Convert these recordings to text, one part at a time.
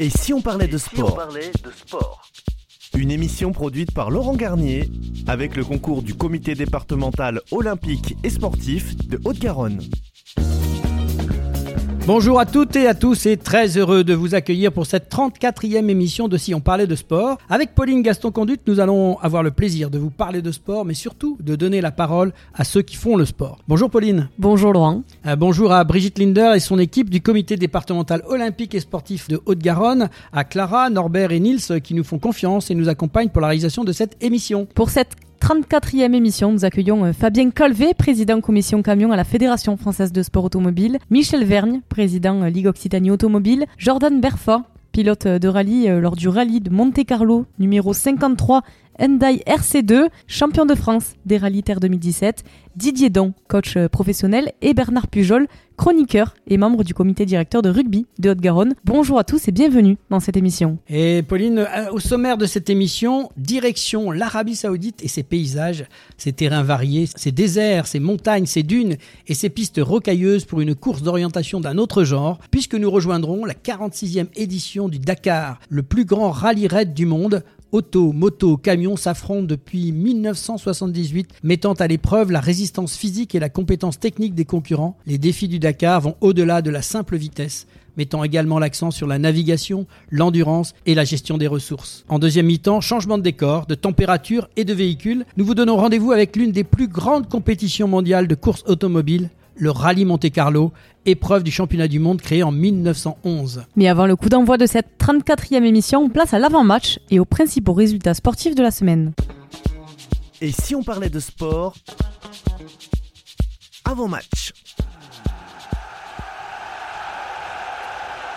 Et si on parlait de sport Une émission produite par Laurent Garnier avec le concours du comité départemental olympique et sportif de Haute-Garonne. Bonjour à toutes et à tous et très heureux de vous accueillir pour cette 34e émission de Si on parlait de sport. Avec Pauline Gaston-Conduite, nous allons avoir le plaisir de vous parler de sport, mais surtout de donner la parole à ceux qui font le sport. Bonjour Pauline. Bonjour Laurent. Euh, bonjour à Brigitte Linder et son équipe du comité départemental olympique et sportif de Haute-Garonne, à Clara, Norbert et Nils qui nous font confiance et nous accompagnent pour la réalisation de cette émission. Pour cette 34e émission, nous accueillons euh, Fabien Colvé, président commission camion à la Fédération française de sport automobile, Michel Vergne, président euh, Ligue Occitanie Automobile, Jordan Berfa, pilote euh, de rallye lors du rallye de Monte Carlo numéro 53 Hyundai RC2, champion de France des rallyes Terre 2017, Didier Don, coach professionnel, et Bernard Pujol, chroniqueur et membre du comité directeur de rugby de Haute-Garonne. Bonjour à tous et bienvenue dans cette émission. Et Pauline, euh, au sommaire de cette émission, direction l'Arabie Saoudite et ses paysages, ses terrains variés, ses déserts, ses montagnes, ses dunes et ses pistes rocailleuses pour une course d'orientation d'un autre genre, puisque nous rejoindrons la 46e édition du Dakar, le plus grand rallye raid du monde, Auto, moto, camion s'affrontent depuis 1978, mettant à l'épreuve la résistance physique et la compétence technique des concurrents. Les défis du Dakar vont au-delà de la simple vitesse mettant également l'accent sur la navigation, l'endurance et la gestion des ressources. En deuxième mi-temps, changement de décor, de température et de véhicule, nous vous donnons rendez-vous avec l'une des plus grandes compétitions mondiales de course automobile, le Rallye Monte Carlo, épreuve du championnat du monde créé en 1911. Mais avant le coup d'envoi de cette 34e émission, on place à l'avant-match et aux principaux résultats sportifs de la semaine. Et si on parlait de sport avant-match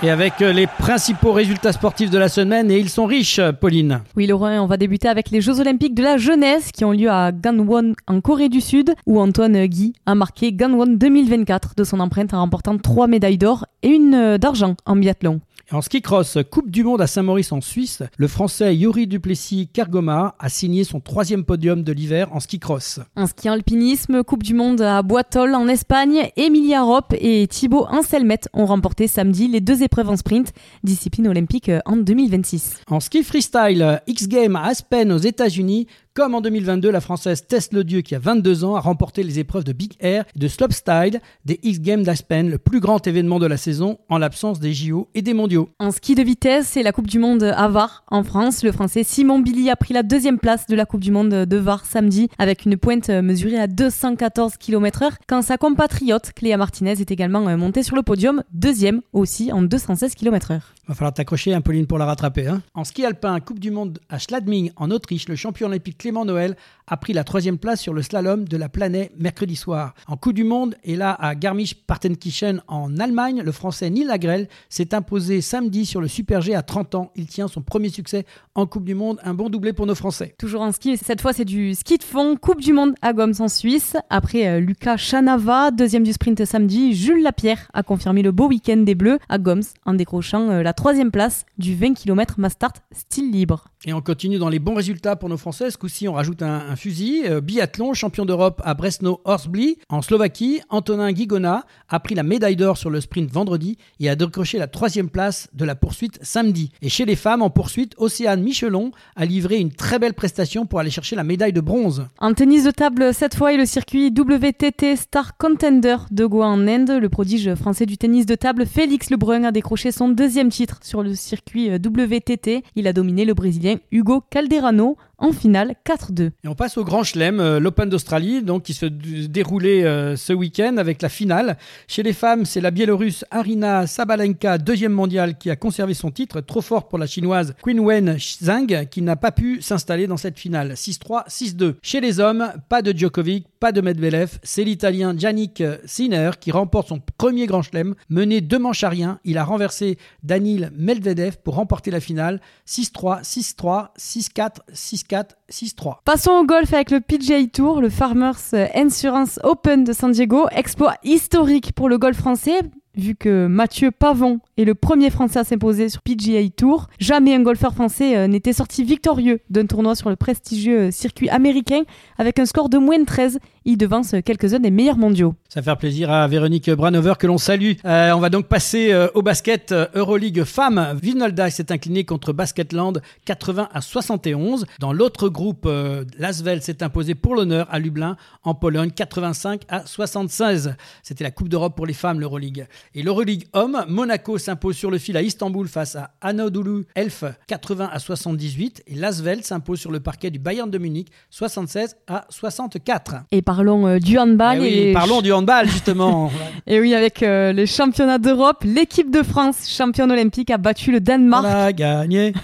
Et avec euh, les principaux résultats sportifs de la semaine, et ils sont riches, Pauline. Oui, Laurent, on va débuter avec les Jeux Olympiques de la jeunesse qui ont lieu à Gangwon en Corée du Sud, où Antoine Guy a marqué Gangwon 2024 de son empreinte en remportant trois médailles d'or et une euh, d'argent en biathlon. En ski cross, Coupe du Monde à Saint-Maurice en Suisse, le Français Yuri Duplessis Cargoma a signé son troisième podium de l'hiver en ski cross. En ski alpinisme, Coupe du Monde à Boitol en Espagne, Emilia Rop et Thibaut Anselmet ont remporté samedi les deux épreuves en sprint, discipline olympique en 2026. En ski freestyle, X Games à Aspen aux États-Unis, comme en 2022, la Française Tess Dieu, qui a 22 ans, a remporté les épreuves de Big Air et de Slopestyle des X Games d'Aspen, le plus grand événement de la saison en l'absence des JO et des mondiaux. En ski de vitesse, c'est la Coupe du Monde à Var en France. Le Français Simon Billy a pris la deuxième place de la Coupe du Monde de Var samedi avec une pointe mesurée à 214 km/h, quand sa compatriote Cléa Martinez est également montée sur le podium, deuxième aussi en 216 km/h. Va falloir t'accrocher, un Pauline, pour la rattraper. Hein. En ski alpin, Coupe du Monde à Schladming, en Autriche, le champion olympique Clément Noël a pris la troisième place sur le slalom de la planète mercredi soir. En Coupe du Monde, et là à Garmisch-Partenkirchen en Allemagne, le français Neil Lagrelle s'est imposé samedi sur le Super G à 30 ans. Il tient son premier succès en Coupe du Monde. Un bon doublé pour nos Français. Toujours en ski, cette fois c'est du ski de fond. Coupe du Monde à Goms en Suisse. Après euh, Lucas Chanava, deuxième du sprint samedi, Jules Lapierre a confirmé le beau week-end des Bleus à Goms en décrochant euh, la troisième place du 20 km Mastart style libre. Et on continue dans les bons résultats pour nos Français. Ce coup-ci, on rajoute un, fusil. Euh, biathlon, champion d'Europe à Bresno Horsbli. En Slovaquie, Antonin Guigona a pris la médaille d'or sur le sprint vendredi et a décroché la troisième place de la poursuite samedi. Et chez les femmes, en poursuite, Océane Michelon a livré une très belle prestation pour aller chercher la médaille de bronze. En tennis de table, cette fois, et le circuit WTT Star Contender de Goa en Inde. Le prodige français du tennis de table, Félix Lebrun, a décroché son deuxième titre sur le circuit euh, WTT. Il a dominé le Brésilien Hugo Calderano en finale 4-2. Et on passe au Grand Chelem, euh, l'Open d'Australie, donc qui se déroulait euh, ce week-end avec la finale. Chez les femmes, c'est la Biélorusse Arina Sabalenka, deuxième mondiale, qui a conservé son titre, trop fort pour la chinoise Qinwen Zhang, qui n'a pas pu s'installer dans cette finale. 6-3, 6-2. Chez les hommes, pas de Djokovic, pas de Medvedev, c'est l'Italien Yannick Sinner qui remporte son premier Grand Chelem, mené deux manches à rien. Il a renversé Danil Medvedev pour remporter la finale. 6-3, 6-3, 6-4, 6-4. 6-3. Passons au golf avec le PGA Tour, le Farmers Insurance Open de San Diego. Exploit historique pour le golf français vu que Mathieu Pavon est le premier Français à s'imposer sur PGA Tour. Jamais un golfeur français euh, n'était sorti victorieux d'un tournoi sur le prestigieux circuit américain avec un score de moins de 13 il devance quelques-uns des meilleurs mondiaux. Ça va plaisir à Véronique Branover que l'on salue. Euh, on va donc passer euh, au basket euh, Euroleague femmes. Vinolda s'est incliné contre Basketland 80 à 71. Dans l'autre groupe, Lasvel s'est imposé pour l'honneur à Lublin en Pologne 85 à 76. C'était la Coupe d'Europe pour les femmes, l'Euroleague. Et l'Euroleague homme, Monaco s'impose sur le fil à Istanbul face à Anadolu Elf 80 à 78 et Lasvel s'impose sur le parquet du Bayern de Munich 76 à 64. Et parlons euh, du handball. Eh et parlons du handball justement. et oui, avec euh, les championnats d'Europe, l'équipe de France, championne olympique, a battu le Danemark. On a gagné.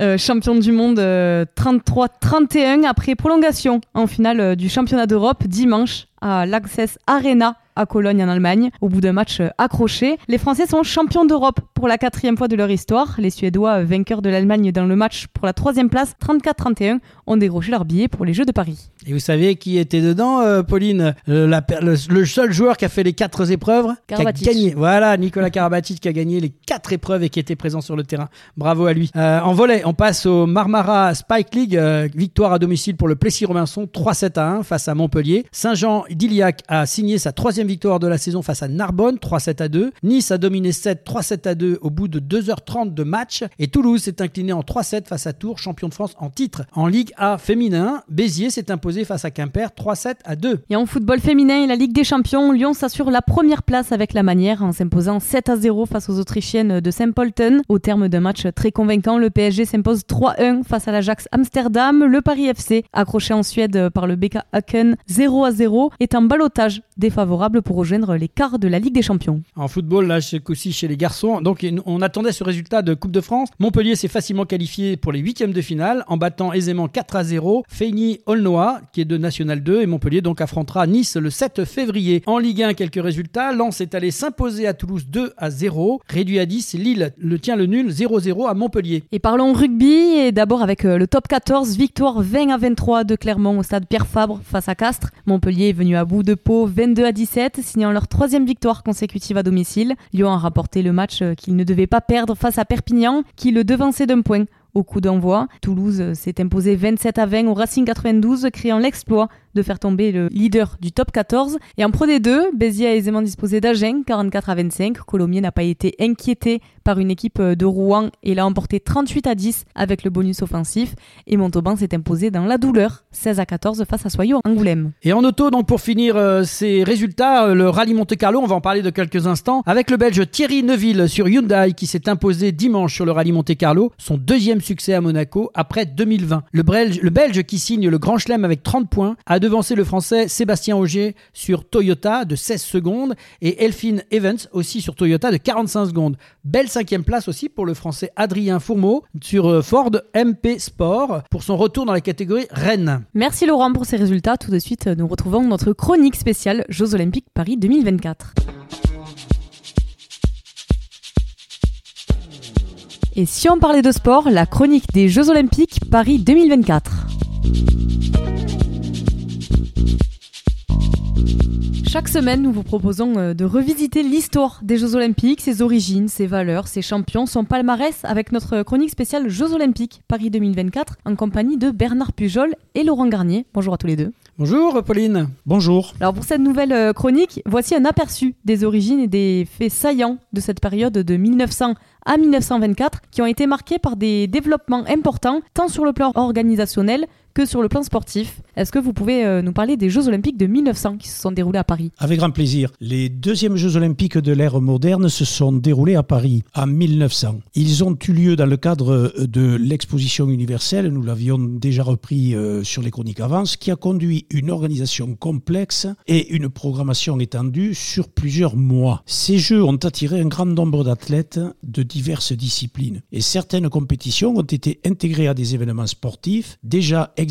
Euh, champion du monde 33-31 après prolongation en finale du championnat d'Europe dimanche à l'Access Arena à Cologne en Allemagne. Au bout d'un match euh, accroché, les Français sont champions d'Europe pour la quatrième fois de leur histoire. Les Suédois, euh, vainqueurs de l'Allemagne dans le match pour la troisième place, 34-31, ont décroché leur billet pour les Jeux de Paris. Et vous savez qui était dedans, euh, Pauline? Le, seul joueur qui a fait les quatre épreuves, qui a gagné. Voilà, Nicolas Karabatic qui a gagné les quatre épreuves et qui était présent sur le terrain. Bravo à lui. en volet, on passe au Marmara Spike League. victoire à domicile pour le Plessis-Robinson, 3-7 à 1 face à Montpellier. Saint-Jean Diliac a signé sa troisième victoire de la saison face à Narbonne, 3-7 à 2. Nice a dominé 7, 3-7 à 2 au bout de 2h30 de match. Et Toulouse s'est incliné en 3-7 face à Tours, champion de France en titre. En Ligue A féminin, Béziers s'est imposé face à Quimper, 3-7 à 2. Et en football féminin et la Ligue des Champions, Lyon s'assure la première place avec la manière en s'imposant 7 à 0 face aux Autrichiennes de Saint-Polten. Au terme d'un match très convaincant, le PSG s'impose 3-1 face à l'Ajax Amsterdam. Le Paris FC, accroché en Suède par le BK Haken 0 à 0, est un balotage défavorable pour rejoindre les quarts de la Ligue des Champions. En football, là, c'est aussi chez les garçons. Donc, on attendait ce résultat de Coupe de France. Montpellier s'est facilement qualifié pour les huitièmes de finale en battant aisément 4 à 0 Feigny Aulnois, qui est de National 2, et Montpellier donc affrontera Nice le 7 février. En Ligue 1, quelques résultats. Lens est allé s'imposer à Toulouse 2 à 0. Réduit à 10, Lille le tient le nul 0-0 à Montpellier. Et parlons rugby, et d'abord avec euh, le top 14, victoire 20 à 23 de Clermont au stade Pierre Fabre face à Castres. Montpellier est venu à bout de peau 22 à 17, signant leur troisième victoire consécutive à domicile. Lyon a rapporté le match euh, qu'il ne devait pas perdre face à Perpignan, qui le devançait d'un point au coup d'envoi. Toulouse euh, s'est imposé 27 à 20 au Racing 92, créant l'exploit de faire tomber le leader du top 14. Et en Pro D2, Béziers a aisément disposé d'Agen, 44 à 25. Colomiers n'a pas été inquiété par une équipe de Rouen et l'a emporté 38 à 10 avec le bonus offensif. Et Montauban s'est imposé dans la douleur, 16 à 14 face à Soyaux Angoulême. Et en auto, donc pour finir euh, ces résultats, euh, le rallye Monte Carlo, on va en parler de quelques instants, avec le Belge Thierry Neuville sur Hyundai qui s'est imposé dimanche sur le rallye Monte Carlo, son deuxième succès à Monaco après 2020. Le Belge, le Belge qui signe le Grand Chelem avec 30 points a devancé le Français Sébastien Auger sur Toyota de 16 secondes et Elphine Evans aussi sur Toyota de 45 secondes. Belle cinquième place aussi pour le Français Adrien Fourmeau sur euh, Ford MP Sport pour son retour dans la catégorie Rennes. Merci Laurent pour ces résultats. Tout de suite, nous retrouvons notre chronique spéciale Jeux Olympiques Paris 2024. Et si on parlait de sport, la chronique des Jeux Olympiques Paris 2024. Chaque semaine, nous vous proposons euh, de revisiter l'histoire des Jeux Olympiques, ses origines, ses valeurs, ses champions, son palmarès avec notre chronique spéciale Jeux Olympiques Paris 2024 en compagnie de Bernard Pujol et Laurent Garnier. Bonjour à tous les deux. Bonjour Pauline. Bonjour. Alors pour cette nouvelle euh, chronique, voici un aperçu des origines et des faits saillants de cette période de 1900 à 1924 qui ont été marqués par des développements importants tant sur le plan organisationnel sur le plan sportif. Est-ce que vous pouvez euh, nous parler des Jeux Olympiques de 1900 qui se sont déroulés à Paris? Avec grand plaisir. Les deuxièmes Jeux Olympiques de l'ère moderne se sont déroulés à Paris en 1900. Ils ont eu lieu dans le cadre euh, de l'exposition universelle, nous l'avions déjà repris euh, sur les chroniques avant, qui a conduit une organisation complexe et une programmation étendue sur plusieurs mois. Ces Jeux ont attiré un grand nombre d'athlètes de diverses disciplines et certaines compétitions ont été intégrées à des événements sportifs déjà existants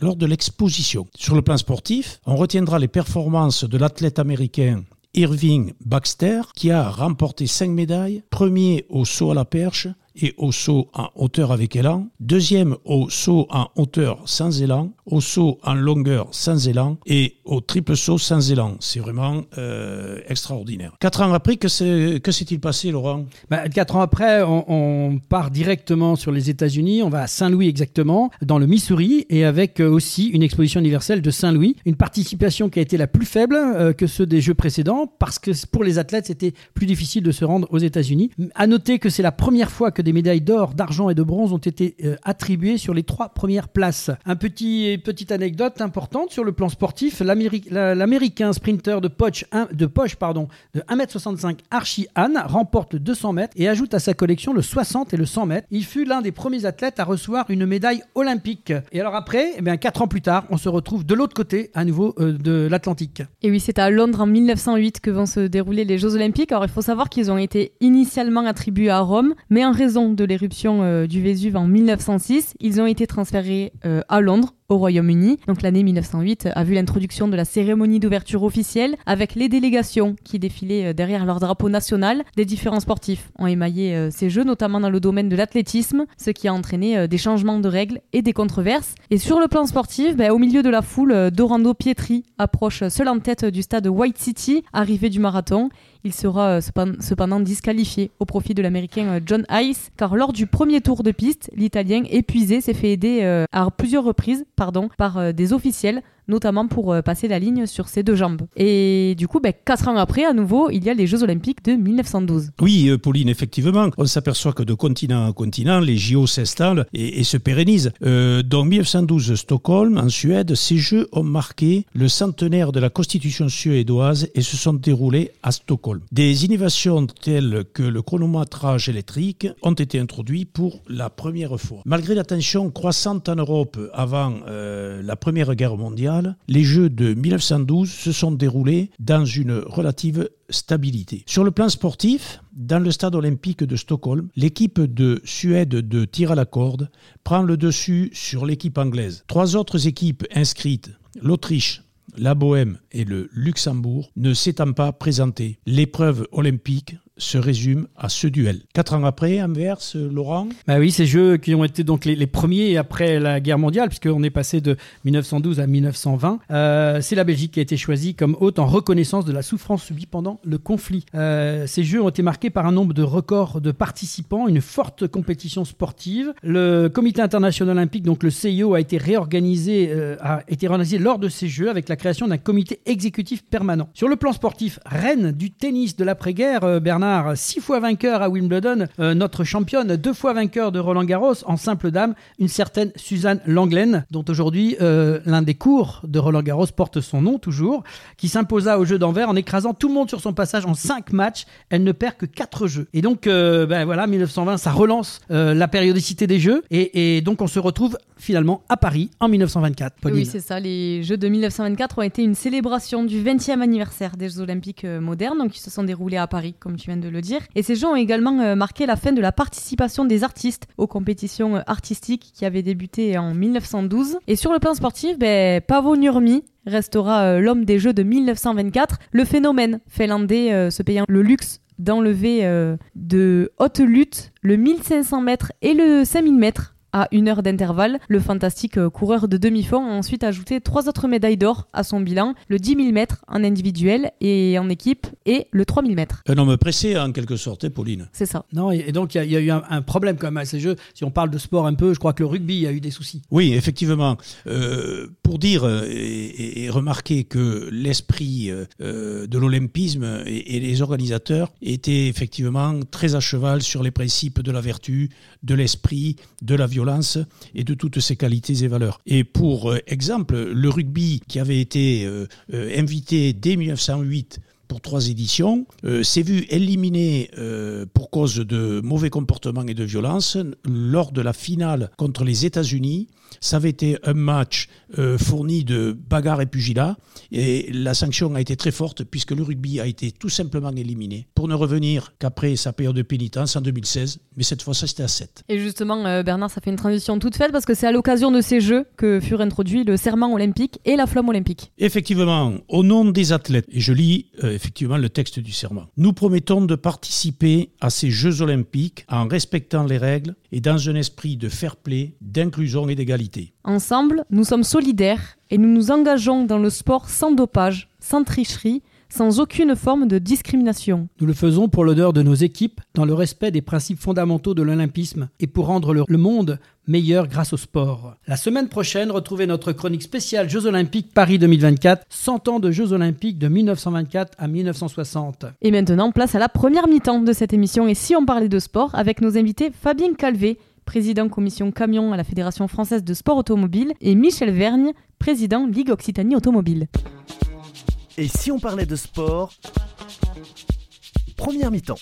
lors de l'exposition. Sur le plan sportif, on retiendra les performances de l'athlète américain Irving Baxter, qui a remporté cinq médailles, premier au saut à la perche et au saut en hauteur avec élan. Deuxième au saut en hauteur sans élan, au saut en longueur sans élan et au triple saut sans élan. C'est vraiment euh, extraordinaire. Quatre ans après, que s'est-il passé, Laurent? Bah, Quatre ans après, on, part directement sur les États-Unis. On va à Saint-Louis exactement, dans le Missouri, et avec euh, aussi une exposition universelle de Saint-Louis. Une participation qui a été la plus faible euh, que ceux des Jeux précédents, parce que pour les athlètes, c'était plus difficile de se rendre aux États-Unis. À noter que c'est la première fois que des médailles d'or, d'argent et de bronze ont été euh, attribuées sur les trois premières places. Un petit petite anecdote importante sur le plan sportif, l'américain sprinter de poche, de poche pardon, de 1m65 Archie Anne remporte le 200 mètres et ajoute à sa collection le 60 et le 100 mètres. Il fut l'un des premiers athlètes à recevoir une médaille olympique. Et alors après, eh bien, 4 ans plus tard, on se retrouve de l'autre côté à nouveau euh, de l'Atlantique. Et oui, c'est à Londres en 1908 que vont se dérouler les Jeux olympiques. Alors il faut savoir qu'ils ont été initialement attribués à Rome, mais en raison de l'éruption euh, du Vésuve en 1906, ils ont été transférés euh, à Londres au Royaume-Uni. Donc l'année 1908 a vu l'introduction de la cérémonie d'ouverture officielle avec les délégations qui défilaient euh, derrière leur drapeau national. Des différents sportifs ont émaillé euh, ces jeux, notamment dans le domaine de l'athlétisme, ce qui a entraîné euh, des changements de règles et des controverses. Et sur le plan sportif, ben, au milieu de la foule, Dorando Pietri approche seul en tête du stade White City, arrivé du marathon. Il sera cependant disqualifié au profit de l'américain John Ice, car lors du premier tour de piste, l'italien épuisé s'est fait aider à plusieurs reprises par des officiels notamment pour euh, passer la ligne sur ses deux jambes. Et du coup, ben, quatre ans après, à nouveau, il y a les Jeux Olympiques de 1912. Oui, euh, Pauline, effectivement, on s'aperçoit que de continent en continent, les JO s'installent et, se pérennisent. Euh, dans 1912, Stockholm, en Suède, ces Jeux ont marqué le centenaire de la Constitution suédoise et se sont déroulés à Stockholm. Des innovations telles que le chronométrage électrique ont été introduites pour la première fois. Malgré la tension croissante en Europe avant la Première Guerre mondiale, les Jeux de 1912 se sont déroulés dans une relative stabilité. Sur le plan sportif, dans le stade olympique de Stockholm, l'équipe de Suède de tir à la corde prend le dessus sur l'équipe anglaise. Trois autres équipes inscrites, l'Autriche, la Bohème et le Luxembourg, ne s'étant pas présentées. L'épreuve olympique se résume à ce duel. Quatre ans après, inverse, Laurent? Bah oui, ces jeux qui ont été donc les, premiers après la guerre mondiale, puisqu'on est passé de 1912 à 1920. Euh, c'est la Belgique qui a été choisie comme hôte en reconnaissance de la souffrance subie pendant le conflit. Euh, ces jeux ont été marqués par un nombre de records de participants, une forte compétition sportive. Le Comité international olympique, donc le CIO, a été réorganisé, euh, a été réorganisé lors de ces jeux avec la création d'un comité exécutif permanent. Sur le plan sportif, reine du tennis de l'après-guerre, Bernard six fois vainqueur à Wimbledon, euh, notre championne, deux fois vainqueur de Roland Garros en simple dame, une certaine Suzanne Langlaine, dont aujourd'hui euh, l'un des cours de Roland Garros porte son nom toujours, qui s'imposa au jeu d'Anvers en écrasant tout le monde sur son passage en cinq matchs. Elle ne perd que quatre jeux. Et donc, euh, ben voilà, 1920, ça relance la périodicité des jeux. Et, donc, on se retrouve finalement à Paris en 1924. Oui, c'est ça. Les Jeux de 1924 ont été une célébration du 20e anniversaire des Jeux Olympiques modernes, donc ils se sont déroulés à Paris, comme tu viens de le dire. Et ces Jeux ont également euh, marqué la fin de la participation des artistes aux compétitions euh, artistiques qui avaient débuté en 1912. Et sur le plan sportif, ben, Pavo Nurmi restera euh, l'homme des Jeux de 1924. Le phénomène finlandais se payant le luxe d'enlever de haute lutte le 1500 mètres et le 5000 mètres à une heure d'intervalle. Le fantastique euh, coureur de demi-fond a ensuite ajouté trois autres médailles d'or à son bilan, le 10 000 mètres en individuel et en équipe et le 3 000 mètres. Un homme pressé en quelque sorte, hein, Pauline. C'est ça. Non, et donc il y, a eu un, problème quand même à ces jeux. Si on parle de sport un peu, je crois que le rugby a eu des soucis. Oui, effectivement. Euh, pour dire euh, et, remarquer que l'esprit de l'olympisme et, et les organisateurs étaient effectivement très à cheval sur les principes de la vertu, de l'esprit, de la violence et de toutes ses qualités et valeurs. Et pour euh, exemple, le rugby qui avait été euh, euh, invité dès 1908 pour trois éditions, s'est vu éliminé pour cause de mauvais comportements et de violence lors de la finale contre les États-Unis ça avait été un match euh, fourni de bagarre et pugilat. Et la sanction a été très forte puisque le rugby a été tout simplement éliminé pour ne revenir qu'après sa période de pénitence en 2016. Mais cette fois, ça c'était à 7. Et justement, euh, Bernard, ça fait une transition toute faite parce que c'est à l'occasion de ces Jeux que furent introduits le serment olympique et la flamme olympique. Effectivement, au nom des athlètes, et je lis euh, effectivement le texte du serment. Nous promettons de participer à ces Jeux olympiques en respectant les règles et dans un esprit de fair play, d'inclusion et d'égalité. Ensemble, nous sommes solidaires et nous nous engageons dans le sport sans dopage, sans tricherie, sans aucune forme de discrimination. Nous le faisons pour l'honneur de nos équipes, dans le respect des principes fondamentaux de l'olympisme et pour rendre le, monde meilleur grâce au sport. La semaine prochaine, retrouvez notre chronique spéciale Jeux Olympiques Paris 2024, 100 ans de Jeux Olympiques de 1924 à 1960. Et maintenant, place à la première mi-temps de cette émission et si on parlait de sport avec nos invités Fabien Calvé, président commission camion à la Fédération française de sport automobile, et Michel Vergne, président Ligue Occitanie Automobile. Et si on parlait de sport Première mi-temps.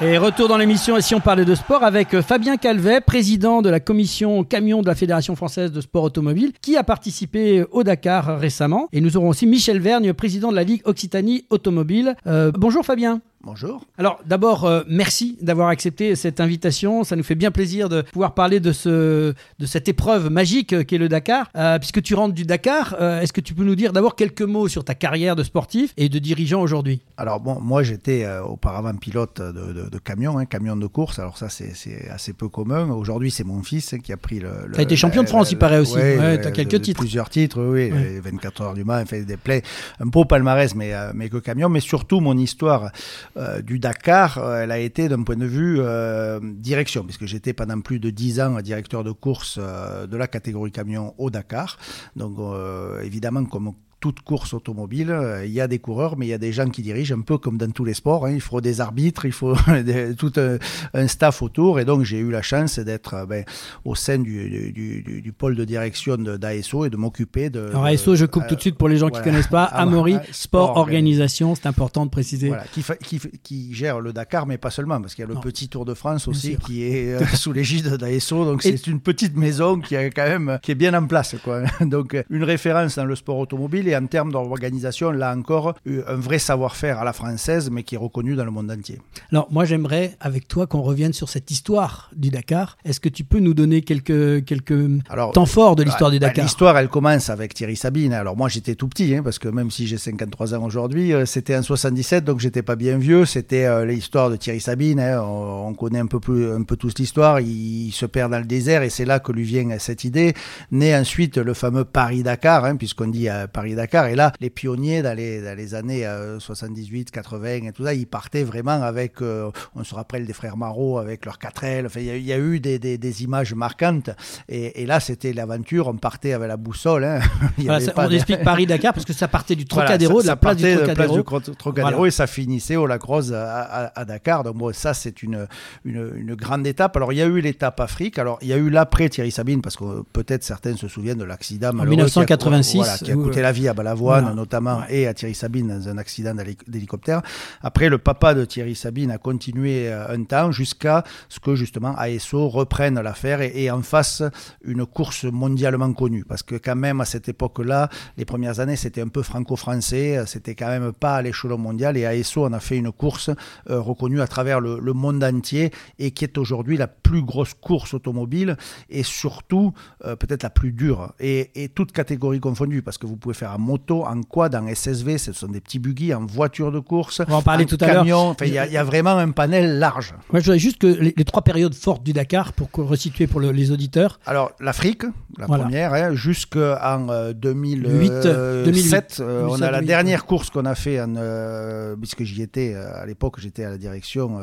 Et retour dans l'émission, et si on parlait de sport, avec Fabien Calvet, président de la commission camion de la Fédération française de sport automobile, qui a participé au Dakar récemment. Et nous aurons aussi Michel Vergne, président de la Ligue Occitanie Automobile. Euh, bonjour Fabien. Bonjour. Alors d'abord, euh, merci d'avoir accepté cette invitation. Ça nous fait bien plaisir de pouvoir parler de, ce, de cette épreuve magique euh, qu'est le Dakar. Euh, puisque tu rentres du Dakar, est-ce que tu peux nous dire d'abord quelques mots sur ta carrière de sportif et de dirigeant aujourd'hui? Alors bon, moi j'étais auparavant pilote de, de, camion, hein, camion de course. Alors ça c'est assez peu commun. Aujourd'hui c'est mon fils hein, qui a pris le... tu as été champion de France, il paraît aussi. Ouais, tu as quelques titres. Plusieurs titres, oui. 24 heures du Mans, fait des plays, un beau palmarès, mais, mais que camion. Mais surtout mon histoire euh, du Dakar, euh, elle a été d'un point de vue euh, direction, puisque j'étais pendant plus de 10 ans directeur de course de la catégorie camion au Dakar. Donc évidemment, comme toute course automobile, euh, il y a des coureurs, mais il y a des gens qui dirigent, un peu comme dans tous les sports. Hein. Il faut des arbitres, il faut tout un, staff autour. Et donc, j'ai eu la chance d'être euh, ben, au sein du, du, pôle de direction d'ASO et de m'occuper de. Alors, ASO, je coupe tout de suite pour les gens qui ne connaissent pas. Amaury, Sport, Organisation, c'est important de préciser. Voilà, qui, qui, gère le Dakar, mais pas seulement, parce qu'il y a le petit Tour de France aussi qui est euh, sous l'égide d'ASO. Donc, c'est une petite maison qui, est quand même, qui est bien en place. Quoi. Donc, une référence dans le sport automobile en termes d'organisation, là encore, un vrai savoir-faire à la française, mais qui est reconnu dans le monde entier. Alors, moi, j'aimerais, avec toi, qu'on revienne sur cette histoire du Dakar. Est-ce que tu peux nous donner quelques, quelques temps forts de l'histoire du bah, Dakar? L'histoire, elle commence avec Thierry Sabine. Alors, moi, j'étais tout petit, hein, parce que même si j'ai 53 ans aujourd'hui, euh, c'était en 77, donc j'étais pas bien vieux. C'était euh, l'histoire de Thierry Sabine. Hein. On, connaît un peu, plus, un peu tous l'histoire. Il, se perd dans le désert, et c'est là que lui vient cette idée. Né ensuite le fameux Paris-Dakar, hein, puisqu'on dit euh, Paris-Dakar et là, les pionniers dans les, dans les années 78, euh, 80 et tout ça, ils partaient vraiment avec, euh, on se rappelle des frères Marot avec leurs 4L. Enfin, il y, a eu des, des, images marquantes. Et, là, c'était l'aventure. On partait avec la boussole. Hein. on explique Paris-Dakar parce que ça partait du Trocadéro, de la place du Trocadéro. et ça finissait au Lacrosse à, à, Dakar. Donc, bon, ça, c'est une, une, une, grande étape. Alors, il y a eu l'étape Afrique. Alors, il y a eu l'après Thierry Sabine parce que peut-être certains se souviennent de l'accident en 1986 qui a, qui a coûté la vie à Balavoine notamment et à Thierry Sabine dans un accident d'hélicoptère. Après, le papa de Thierry Sabine a continué euh, un temps jusqu'à ce que justement ASO reprenne l'affaire et, en fasse une course mondialement connue. Parce que quand même à cette époque-là, les premières années, c'était un peu franco-français, c'était quand même pas à l'échelon mondial et ASO en a fait une course euh, reconnue à travers le, monde entier et qui est aujourd'hui la plus grosse course automobile et surtout euh, peut-être la plus dure et, et toute catégorie confondue parce que vous pouvez faire moto, en quad, en SSV, ce sont des petits buggy, en voiture de course, On va en parler tout à l'heure. Il y, a vraiment un panel large. Moi, je voudrais juste que les, trois périodes fortes du Dakar, pour resituer pour les auditeurs. Alors, l'Afrique, la première, hein, jusqu'en 2008, euh, 2007. Euh, on a la dernière course qu'on a fait, en, euh, puisque j'y étais à l'époque, j'étais à la direction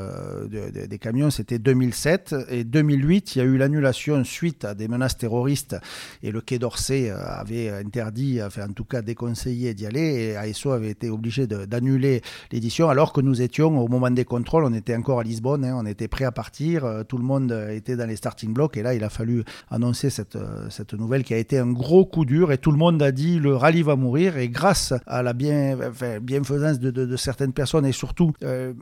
des camions, c'était 2007. Et 2008, il y a eu l'annulation suite à des menaces terroristes. Et le Quai d'Orsay avait interdit, enfin, en tout cas déconseillé d'y aller et ASO avait été obligé d'annuler l'édition alors que nous étions au moment des contrôles, on était encore à Lisbonne, hein, on était prêt à partir, euh, tout le monde était dans les starting blocks et là il a fallu annoncer cette, euh, cette nouvelle qui a été un gros coup dur et tout le monde a dit le rallye va mourir et grâce à la bien, bienfaisance de, certaines personnes et surtout euh,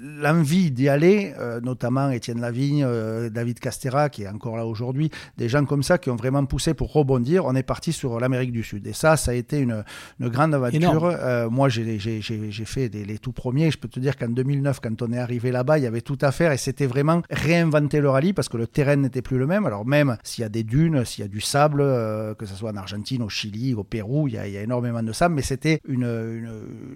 l'envie d'y aller, notamment Étienne Lavigne, David Castera qui est encore là aujourd'hui, des gens comme ça qui ont vraiment poussé pour rebondir, on est parti sur l'Amérique du Sud. Et ça, ça a été une, une grande aventure. Euh, moi, j'ai fait les tout premiers. Je peux te dire qu'en 2009, quand on est arrivé là-bas, il y avait tout à faire et c'était vraiment réinventer le rallye parce que le terrain n'était plus le même. Alors même s'il y a des dunes, s'il y a du sable, euh, que ce soit en Argentine, au Chili, au Pérou, il y a, il y a énormément de sable, mais c'était une,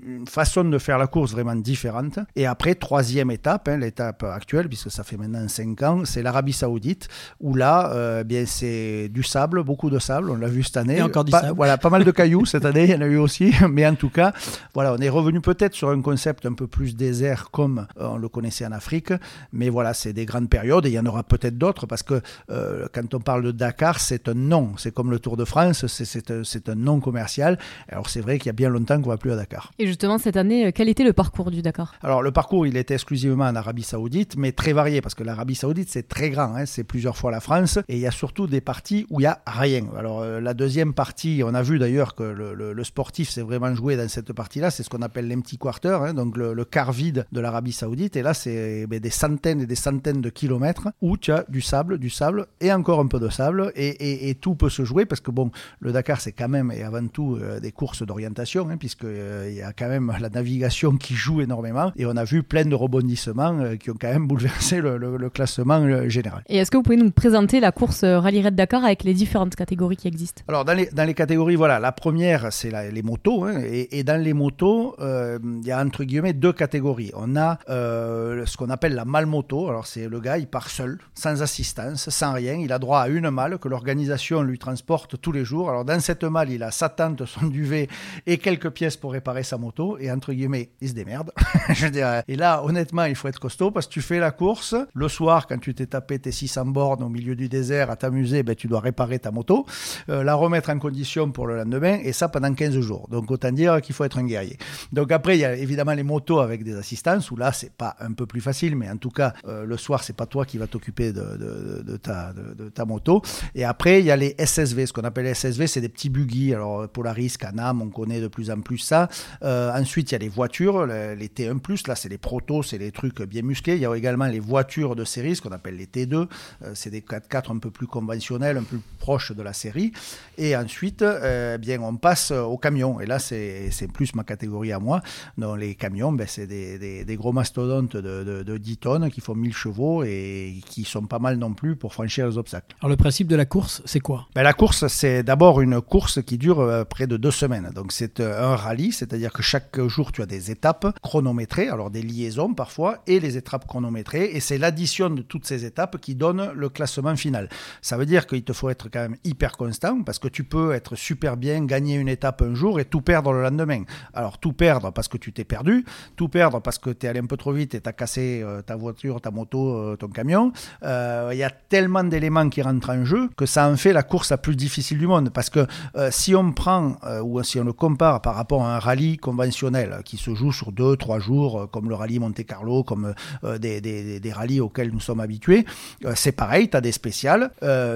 une, façon de faire la course vraiment différente. Et après, troisième étape, hein, l'étape actuelle, puisque ça fait maintenant 5 ans, c'est l'Arabie Saoudite, où là, euh, bien c'est du sable, beaucoup de sable, on l'a vu cette année. Et encore du pas, sable. Voilà, pas mal de cailloux cette année, il y en a eu aussi, mais en tout cas, voilà, on est revenu peut-être sur un concept un peu plus désert comme euh, on le connaissait en Afrique, mais voilà, c'est des grandes périodes et il y en aura peut-être d'autres parce que euh, quand on parle de Dakar, c'est un nom, c'est comme le Tour de France, c'est un, nom commercial. Alors c'est vrai qu'il y a bien longtemps qu'on va plus à Dakar. Et justement, cette année, euh, quel était le parcours du Dakar? Alors le parcours, il était exclusivement en Arabie Saoudite, mais très varié parce que l'Arabie Saoudite, c'est très grand, hein, c'est plusieurs fois la France et il y a surtout des parties où il n'y a rien. Alors la deuxième partie, on a vu d'ailleurs que le, le, sportif s'est vraiment joué dans cette partie-là, c'est ce qu'on appelle l'empty quarter, hein, donc le, le, quart vide de l'Arabie Saoudite. Et là, c'est ben, des centaines et des centaines de kilomètres où tu as du sable, du sable et encore un peu de sable et, et, et tout peut se jouer parce que bon, le Dakar, c'est quand même et avant tout euh, des courses d'orientation, hein, puisqu'il euh, y a quand même la navigation qui joue énormément et on a vu plein de rebondissements euh, qui ont quand même bouleversé le, classement général. Et est-ce que vous pouvez nous présenter la course Rallye Red Dakar avec les différentes catégories qui existent? Alors, dans les, dans les catégories, voilà, la première, c'est les motos. Hein, et, dans les motos, il euh, y a entre guillemets deux catégories. On a euh, ce qu'on appelle la malle moto. Alors, c'est le gars, il part seul, sans assistance, sans rien. Il a droit à une malle que l'organisation lui transporte tous les jours. Alors, dans cette malle, il a sa tente, son duvet et quelques pièces pour réparer sa moto. Et entre guillemets, il se démerde. Je dire, et là, honnêtement, il faut être costaud parce que tu fais la course. Le soir, quand tu t'es tapé tes 600 bornes au milieu du désert à t'amuser, ben, tu dois réparer ta moto, euh, la remettre en condition pour le lendemain, et ça pendant 15 jours. Donc autant dire qu'il faut être un guerrier. Donc après, il y a évidemment les motos avec des assistances, où là, c'est pas un peu plus facile, mais en tout cas, euh, le soir, c'est pas toi qui vas t'occuper de, ta, moto. Et après, il y a les SSV. Ce qu'on appelle les SSV, c'est des petits buggy. Alors Polaris, Canam, on connaît de plus en plus ça. Euh, ensuite, il y a les voitures, les, T1+, là, c'est les protos, c'est les trucs bien musclés. Il y a également les voitures de série, ce qu'on appelle les T2. Euh, c'est des 4x4 un peu plus conventionnels, un peu proches de la série. Et ensuite, euh, bien, on passe aux camions. Et là, c'est plus ma catégorie à moi. Dans les camions, ben, c'est des, des, des, gros mastodontes de, de, de, 10 tonnes qui font 1000 chevaux et qui sont pas mal non plus pour franchir les obstacles. Alors, le principe de la course, c'est quoi? Ben, La course, c'est d'abord une course qui dure euh, près de deux semaines. Donc, c'est un rallye, c'est-à-dire que chaque jour, tu as des étapes chronométrées, alors des liaisons parfois, et les étapes chronométrées. Et c'est l'addition de toutes ces étapes qui donne le classement final. Ça veut dire qu'il te faut être quand même hyper constant parce que tu peux être super bien, gagner une étape un jour et tout perdre le lendemain. Alors tout perdre parce que tu t'es perdu, tout perdre parce que tu es allé un peu trop vite et tu as cassé euh, ta voiture, ta moto, euh, ton camion. Euh, il y a tellement d'éléments qui rentrent en jeu que ça en fait la course la plus difficile du monde parce que si on prend ou si on le compare par rapport à un rallye conventionnel qui se joue sur deux, trois jours comme le rallye Monte Carlo, comme des, des, des, rallyes auxquels nous sommes habitués, c'est pareil, tu as des spéciales,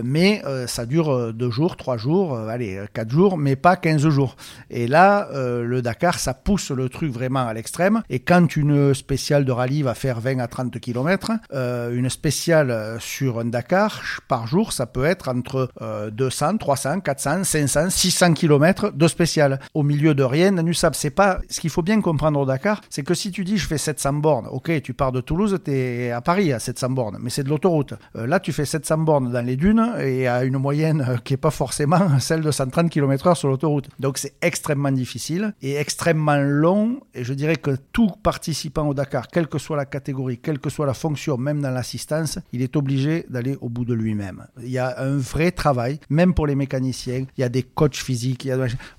mais ça dure deux jours, trois jours, allez, quatre jours, mais pas 15 jours. Et là, le Dakar, ça pousse le truc vraiment à l'extrême. Et quand une spéciale de rallye va faire 20 à 30 km, une spéciale sur un Dakar par jour, ça peut être entre 200, 300, 400, 500, 600 km de spéciale. Au milieu de rien, Nusab, c'est pas. Ce qu'il faut bien comprendre au Dakar, c'est que si tu dis je fais 700 bornes, ok, tu pars de Toulouse, tu es à Paris à 700 bornes, mais c'est de l'autoroute. Euh, là, tu fais 700 bornes dans les dunes et à une moyenne euh, qui n'est pas forcément celle de 130 km/h sur l'autoroute. Donc c'est extrêmement difficile et extrêmement long. Et je dirais que tout participant au Dakar, quelle que soit la catégorie, quelle que soit la fonction, même dans l'assistance, il est obligé d'aller au bout de lui-même. Il y a un vrai travail, même pour les mécaniciens. Il y a des coachs physiques.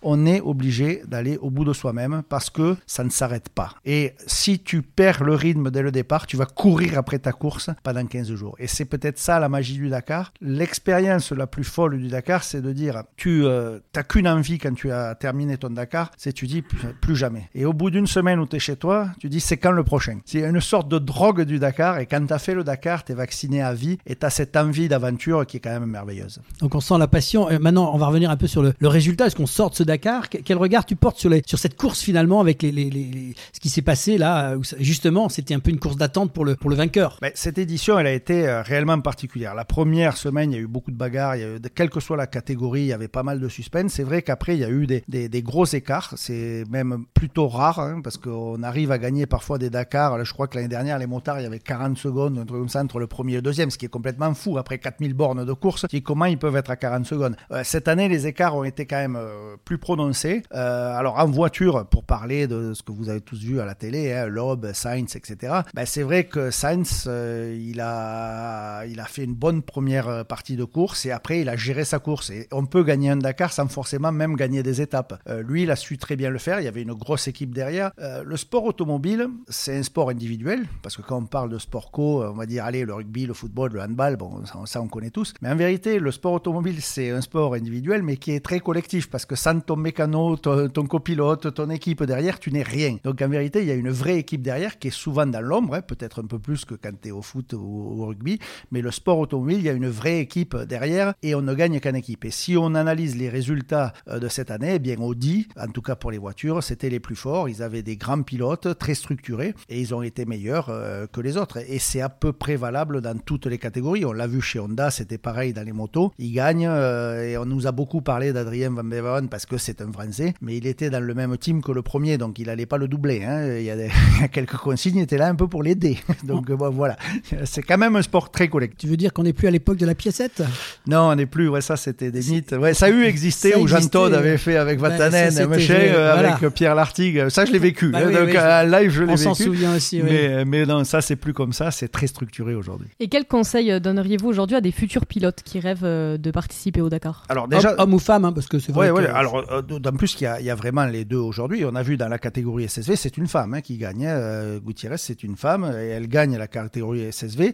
On est obligé d'aller au bout de soi-même parce que ça ne s'arrête pas. Et si tu perds le rythme dès le départ, tu vas courir après ta course pendant 15 jours. Et c'est peut-être ça la magie du Dakar. L'expérience la plus folle du Dakar, c'est de dire, tu n'as euh, qu'une envie quand tu as terminé ton Dakar, c'est tu dis plus, jamais. Et au bout d'une semaine où tu es chez toi, tu dis c'est quand le prochain? C'est une sorte de drogue du Dakar. Et quand tu as fait le Dakar, tu es vacciné à vie et tu as cette envie d'aventure qui est quand même merveilleuse. Donc on sent la passion. Et maintenant, on va revenir un peu sur le, résultat. Est-ce qu'on sort de ce Dakar? Quel regard tu portes sur, les, sur cette course finalement avec les, les, ce qui s'est passé là où Justement, c'était un peu une course d'attente pour le, pour le vainqueur? Mais cette édition, elle a été euh, réellement particulière. La première semaine, il y a eu beaucoup de bagarres. Il y a eu, quelle que soit la catégorie, il y avait pas mal de suspense. C'est vrai qu'après, il y a eu des, des, gros écarts. C'est même plutôt rare hein, parce qu'on arrive à gagner parfois des Dakar. je crois que l'année dernière, les motards, il y avait 40 secondes, entre le premier et le deuxième, ce qui est complètement fou. Après 4000 bornes de course, comment ils peuvent être à 40 secondes? Euh, Cette année, les écarts ont été quand même euh, plus prononcés. Euh, alors en voiture, pour parler de ce que vous avez tous vu à la télé, hein, Loeb, Sainz, etc. Ben, c'est vrai que Sainz, il a, il a fait une bonne première partie de course et après il a géré sa course. Et on peut gagner un Dakar sans forcément même gagner des étapes. lui, il a su très bien le faire. Il y avait une grosse équipe derrière. le sport automobile, c'est un sport individuel parce que quand on parle de sport co, on va dire allez le rugby, le football, le handball, bon ça on connaît tous. Mais en vérité, le sport automobile, c'est un sport individuel, mais qui est très collectif, parce que sans ton mécano, ton, copilote, ton équipe derrière, tu n'es rien. Donc en vérité, il y a une vraie équipe derrière qui est souvent dans l'ombre, hein, peut-être un peu plus que quand tu es au foot ou au rugby, mais le sport automobile, il y a une vraie équipe derrière et on ne gagne qu'en équipe. Et si on analyse les résultats euh, de cette année, eh bien Audi, en tout cas pour les voitures, c'était les plus forts. Ils avaient des grands pilotes très structurés et ils ont été meilleurs euh, que les autres. Et c'est à peu près valable dans toutes les catégories. On l'a vu chez Honda, c'était pareil dans les motos. Ils gagnent euh, et on nous a beaucoup parlé d'Adrien Van Beveren parce que c'est un Français, mais il était dans le même team que le premier, donc il n'allait pas le doubler. Hein. Il, y a quelques consignes, il était là un peu pour l'aider. Donc bon, voilà, c'est quand même un sport très collectif. Tu veux dire qu'on n'est plus à l'époque de la piécette? Non, on n'est plus. Ouais, ça c'était des mythes. Ouais, ça a eu existé où Jean Todt avait fait avec ben, Vatanen, euh, avec Pierre Lartigue. Ça, je l'ai vécu. Bah hein. donc à live, je l'ai vécu. On s'en souvient aussi. Mais, mais non, ça c'est plus comme ça. C'est très structuré aujourd'hui. Et quel conseil donneriez-vous aujourd'hui à des futurs pilotes qui rêvent euh, de participer au Dakar? Alors déjà, homme, ou femme, hein, parce que c'est vrai. Ouais, Alors euh, d'autant plus qu'il y, a vraiment les deux aujourd'hui. On a vu dans la catégorie SSV, c'est une femme hein, qui gagne. Euh, Gutiérrez, c'est une femme et elle gagne la catégorie SSV.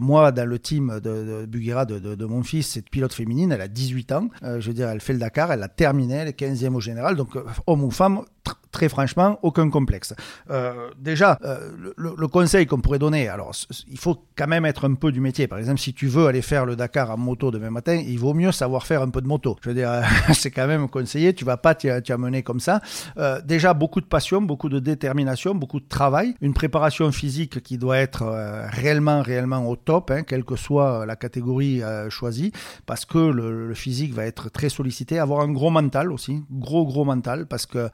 moi, dans le team de, de Buguera de, mon fils, c'est pilote féminine. Elle a 18 ans. je veux dire, elle fait le Dakar, elle a terminé, est 15e au général. Donc homme ou femme, très franchement, aucun complexe. Euh, déjà, euh, le, conseil qu'on pourrait donner, alors il faut quand même être un peu du métier. Par exemple, si tu veux aller faire le Dakar en moto demain matin, il vaut mieux savoir faire un peu de moto. Je veux dire, c'est quand même conseillé. Tu vas pas t'y amener comme ça. Euh, déjà, beaucoup de passion, beaucoup de détermination, beaucoup de travail, une préparation physique qui doit être réellement, réellement au top, hein, quelle que soit la catégorie choisie, parce que le, physique va être très sollicité. Avoir un gros mental aussi, gros, gros mental, parce que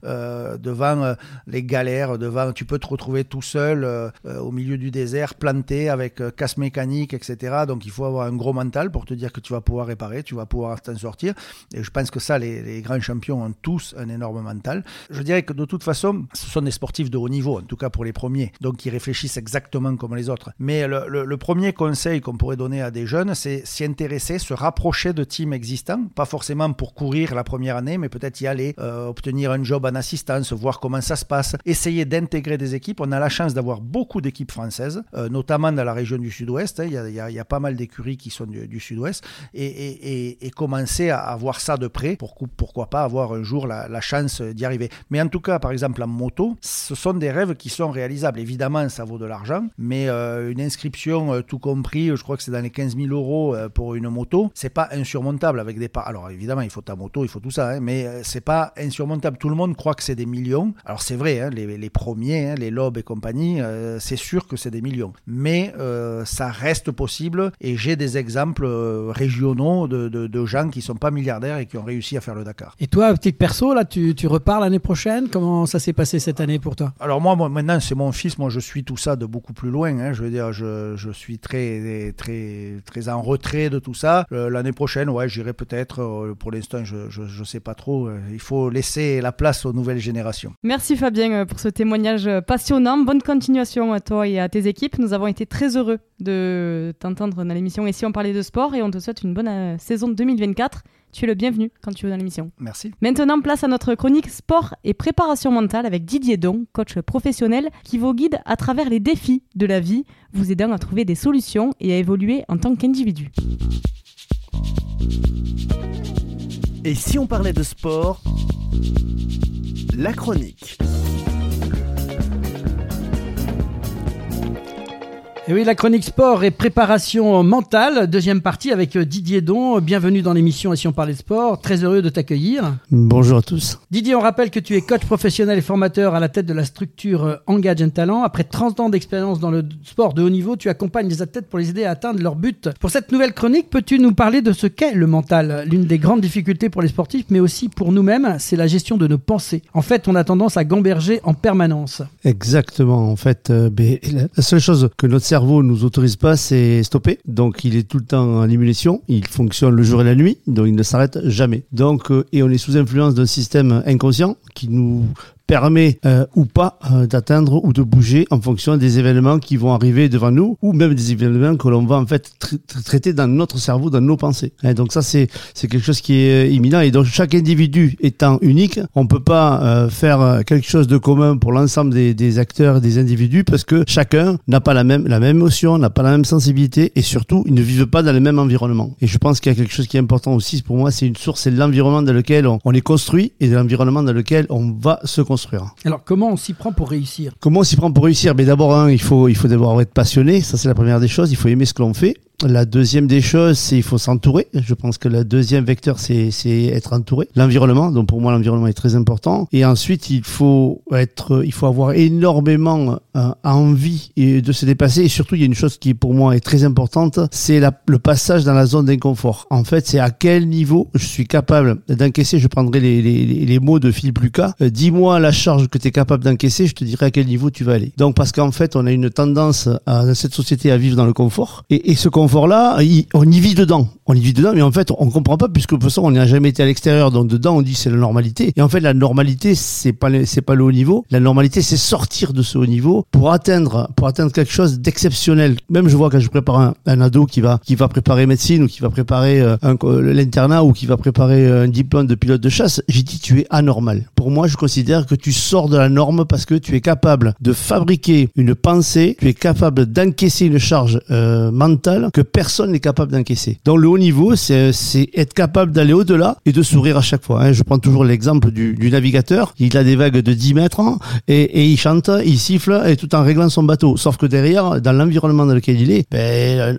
de devant euh, les galères, devant, tu peux te retrouver tout seul euh, euh, au milieu du désert, planté avec casse mécanique, etc. Donc il faut avoir un gros mental pour te dire que tu vas pouvoir réparer, tu vas pouvoir t'en sortir. Et je pense que ça, les, grands champions ont tous un énorme mental. Je dirais que de toute façon, ce sont des sportifs de haut niveau, en tout cas pour les premiers, donc ils réfléchissent exactement comme les autres. Mais le, premier conseil qu'on pourrait donner à des jeunes, c'est s'y intéresser, se rapprocher de teams existants, pas forcément pour courir la première année, mais peut-être y aller, obtenir un job en assistance, voir comment ça se passe, essayer d'intégrer des équipes. On a la chance d'avoir beaucoup d'équipes françaises, euh, notamment dans la région du sud-ouest. Hein. Il, y, a, pas mal d'écuries qui sont du, sud-ouest. Et, commencer à, avoir ça de près, pour, pourquoi pas avoir un jour la, chance d'y arriver. Mais en tout cas, par exemple, en moto, ce sont des rêves qui sont réalisables. Évidemment, ça vaut de l'argent, mais euh, une inscription, euh, tout compris, je crois que c'est dans les 15 000 euros pour une moto, c'est pas insurmontable avec des pas. Alors évidemment, il faut ta moto, il faut tout ça, hein, mais c'est pas insurmontable. Tout le monde croit que c'est des millions alors c'est vrai, hein, les, premiers, hein, les lobes et compagnie, euh, c'est sûr que c'est des millions. Mais euh, ça reste possible et j'ai des exemples euh, régionaux de, gens qui sont pas milliardaires et qui ont réussi à faire le Dakar. Et toi, petit perso, là, tu, repars l'année prochaine? Comment ça s'est passé cette année pour toi? Alors moi, maintenant, c'est mon fils. Moi, je suis tout ça de beaucoup plus loin. Hein. je veux dire, je, suis très, très, très en retrait de tout ça. l'année prochaine, ouais, j'irai peut-être. pour l'instant, je ne sais pas trop. il faut laisser la place aux nouvelles générations. Merci Fabien euh, pour ce témoignage euh, passionnant. Bonne continuation à toi et à tes équipes. Nous avons été très heureux de t'entendre dans l'émission Et si on parlait de sport et on te souhaite une bonne euh, saison 2024. Tu es le bienvenu quand tu veux dans l'émission. Merci. Maintenant, place à notre chronique sport et préparation mentale avec Didier Don, coach professionnel, qui vous guide à travers les défis de la vie, vous aidant à trouver des solutions et à évoluer en tant qu'individu. Et si on parlait de sport la chronique. Et oui, la chronique sport et préparation mentale, deuxième partie avec euh, Didier Don. Bienvenue dans l'émission Et si on parlait sport, très heureux de t'accueillir. Bonjour à tous. Didier, on rappelle que tu es coach professionnel et formateur à la tête de la structure euh, Engage and Talent. Après 30 ans d'expérience dans le sport de haut niveau, tu accompagnes les athlètes pour les aider à atteindre leur but. Pour cette nouvelle chronique, peux-tu nous parler de ce qu'est le mental? L'une des grandes difficultés pour les sportifs, mais aussi pour nous-mêmes, c'est la gestion de nos pensées. En fait, on a tendance à gamberger en permanence. Exactement. En fait, euh, ben, la seule chose que notre cerveau nous autorise pas, c'est stopper. Donc il est tout le temps en émulation, il fonctionne le jour et la nuit, donc il ne s'arrête jamais. Donc euh, et on est sous influence d'un système inconscient qui nous permet euh, ou pas euh, d'atteindre ou de bouger en fonction des événements qui vont arriver devant nous ou même des événements que l'on va en fait traiter dans notre cerveau, dans nos pensées. Et donc ça c'est c'est quelque chose qui est imminent et donc chaque individu étant unique, on peut pas euh, faire quelque chose de commun pour l'ensemble des, des acteurs des individus parce que chacun n'a pas la même la même émotion, n'a pas la même sensibilité et surtout ils ne vivent pas dans le même environnement. Et je pense qu'il y a quelque chose qui est important aussi pour moi, c'est une source, c'est l'environnement dans lequel on, on est construit et l'environnement dans lequel on va se construire alors comment on s'y prend pour réussir? Comment on s'y prend pour réussir? Mais d'abord, hein, il faut, il faut d'abord être passionné. Ça, c'est la première des choses. Il faut aimer ce que l'on fait. La deuxième des choses, c'est il faut s'entourer. Je pense que le deuxième vecteur, c'est être entouré. L'environnement, donc pour moi, l'environnement est très important. Et ensuite, il faut être, il faut avoir énormément euh, envie de se dépasser. Et surtout, il y a une chose qui pour moi est très importante, c'est le passage dans la zone d'inconfort. En fait, c'est à quel niveau je suis capable d'encaisser. Je prendrai les, les, les, mots de Philippe Lucas. Euh, dis-moi la charge que tu es capable d'encaisser, je te dirai à quel niveau tu vas aller. Donc, parce qu'en fait, on a une tendance à, dans cette société à vivre dans le confort. Et, et ce confort là on y vit dedans. On y vit dedans, mais en fait, on comprend pas puisque toute façon, on n'a jamais été à l'extérieur. Donc dedans, on dit c'est la normalité. Et en fait, la normalité, c'est pas c'est pas le haut niveau. La normalité, c'est sortir de ce haut niveau pour atteindre pour atteindre quelque chose d'exceptionnel. Même je vois quand je prépare un, ado qui va qui va préparer médecine ou qui va préparer euh, l'internat ou qui va préparer euh, un diplôme de pilote de chasse, j'ai dit tu es anormal. Pour moi, je considère que tu sors de la norme parce que tu es capable de fabriquer une pensée, tu es capable d'encaisser une charge euh, mentale personne n'est capable d'encaisser. Dans le haut niveau, c'est être capable d'aller au-delà et de sourire à chaque fois. Hein. Je prends toujours l'exemple du, du, navigateur. Il a des vagues de 10 mètres hein, et, et, il chante, il siffle et tout en réglant son bateau. Sauf que derrière, dans l'environnement dans lequel il est, ben,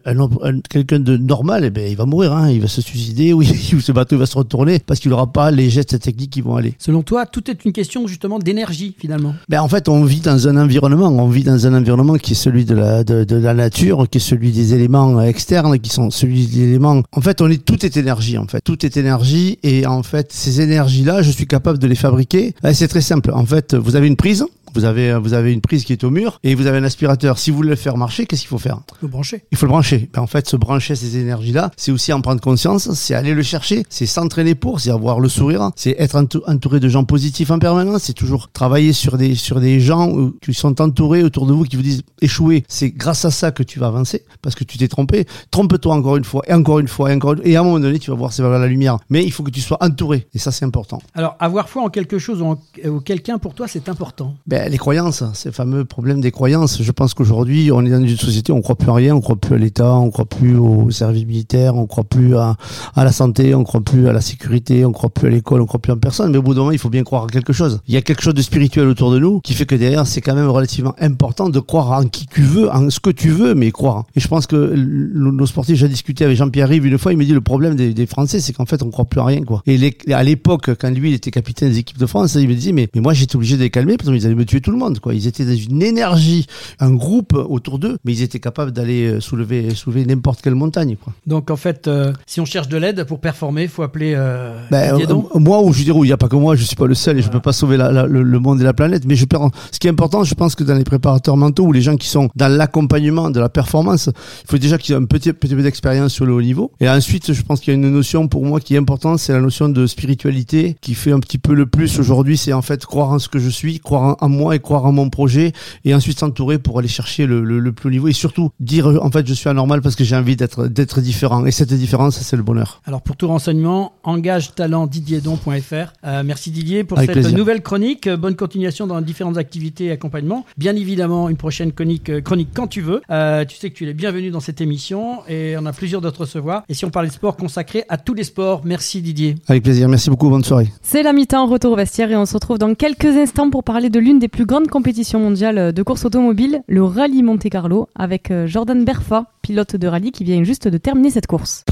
quelqu'un de normal, eh ben, il va mourir. Hein. Il va se suicider ou ce bateau va se retourner parce qu'il n'aura pas les gestes techniques qui vont aller. Selon toi, tout est une question justement d'énergie finalement. Ben, en fait, on vit dans un environnement. On vit dans un environnement qui est celui de la, de, de la nature, qui est celui des éléments externes qui sont celui des éléments. En fait, on est tout est énergie en fait. Tout est énergie et en fait, ces énergies-là, je suis capable de les fabriquer. C'est très simple. En fait, vous avez une prise, vous avez, vous avez une prise qui est au mur et vous avez un aspirateur. Si vous voulez le faire marcher, qu'est-ce qu'il faut faire Il faut brancher. Il faut le brancher. Ben, en fait, se brancher ces énergies-là, c'est aussi en prendre conscience, c'est aller le chercher, c'est s'entraîner pour, c'est avoir le sourire, c'est être entouré de gens positifs en permanence, c'est toujours travailler sur des, sur des gens qui sont entourés autour de vous, qui vous disent échouer. C'est grâce à ça que tu vas avancer parce que tu t'es trompé. Trompe-toi encore une fois et encore une fois et encore et à un moment donné, tu vas voir c'est la lumière. Mais il faut que tu sois entouré et ça, c'est important. Alors, avoir foi en quelque chose ou, en, quelqu'un pour toi, c'est important. Ben, les croyances, ces fameux problèmes des croyances. Je pense qu'aujourd'hui, on est dans une société, on croit plus à rien, on croit plus à l'État, on croit plus au service militaire, on croit plus à, à, la santé, on croit plus à la sécurité, on croit plus à l'école, on croit plus en personne. Mais au bout d'un moment, il faut bien croire à quelque chose. Il y a quelque chose de spirituel autour de nous qui fait que derrière, c'est quand même relativement important de croire en qui tu veux, en ce que tu veux, mais croire. Et je pense que nos sportifs, j'ai discuté avec Jean-Pierre Rive une fois, il me dit le problème des, Français, c'est qu'en fait, on croit plus à rien, quoi. Et à l'époque, quand lui, il était capitaine des équipes de France, il me disait, mais, mais moi, j'étais obligé de les calmer parce qu'ils allaient me tout le monde, quoi. Ils étaient dans une énergie, un groupe autour d'eux, mais ils étaient capables d'aller euh, soulever, soulever n'importe quelle montagne. Quoi. Donc en fait, euh, si on cherche de l'aide pour performer, il faut appeler euh, ben, euh, Moi, ou je dirais, il n'y a pas que moi, je suis pas le seul et je peux pas sauver la, le, monde et la planète, mais je perds. Ce qui est important, je pense que dans les préparateurs mentaux ou les gens qui sont dans l'accompagnement de la performance, il faut déjà qu'ils aient un petit, petit peu d'expérience sur le haut niveau. Et ensuite, je pense qu'il y a une notion pour moi qui est importante, c'est la notion de spiritualité qui fait un petit peu le plus aujourd'hui, c'est en fait croire en ce que je suis, croire en moi et croire en mon projet et ensuite s'entourer pour aller chercher le, le, plus haut niveau et surtout dire en fait je suis anormal parce que j'ai envie d'être d'être différent et cette différence c'est le bonheur. Alors pour tout renseignement, engage talent didierdon.fr. Euh, merci Didier pour cette nouvelle chronique. Bonne continuation dans différentes activités et accompagnements. Bien évidemment une prochaine chronique, euh, chronique quand tu veux. Euh, tu sais que tu es bienvenu dans cette émission et on a plusieurs de te recevoir. Et si on parlait de sport consacré à tous les sports, merci Didier. Avec plaisir, merci beaucoup, bonne soirée. C'est la mi-temps, retour au vestiaire et on se retrouve dans quelques instants pour parler de l'une des plus grande compétition mondiale de course automobile, le Rallye Monte Carlo, avec euh, Jordan Berfa, pilote de rallye qui vient juste de terminer cette course.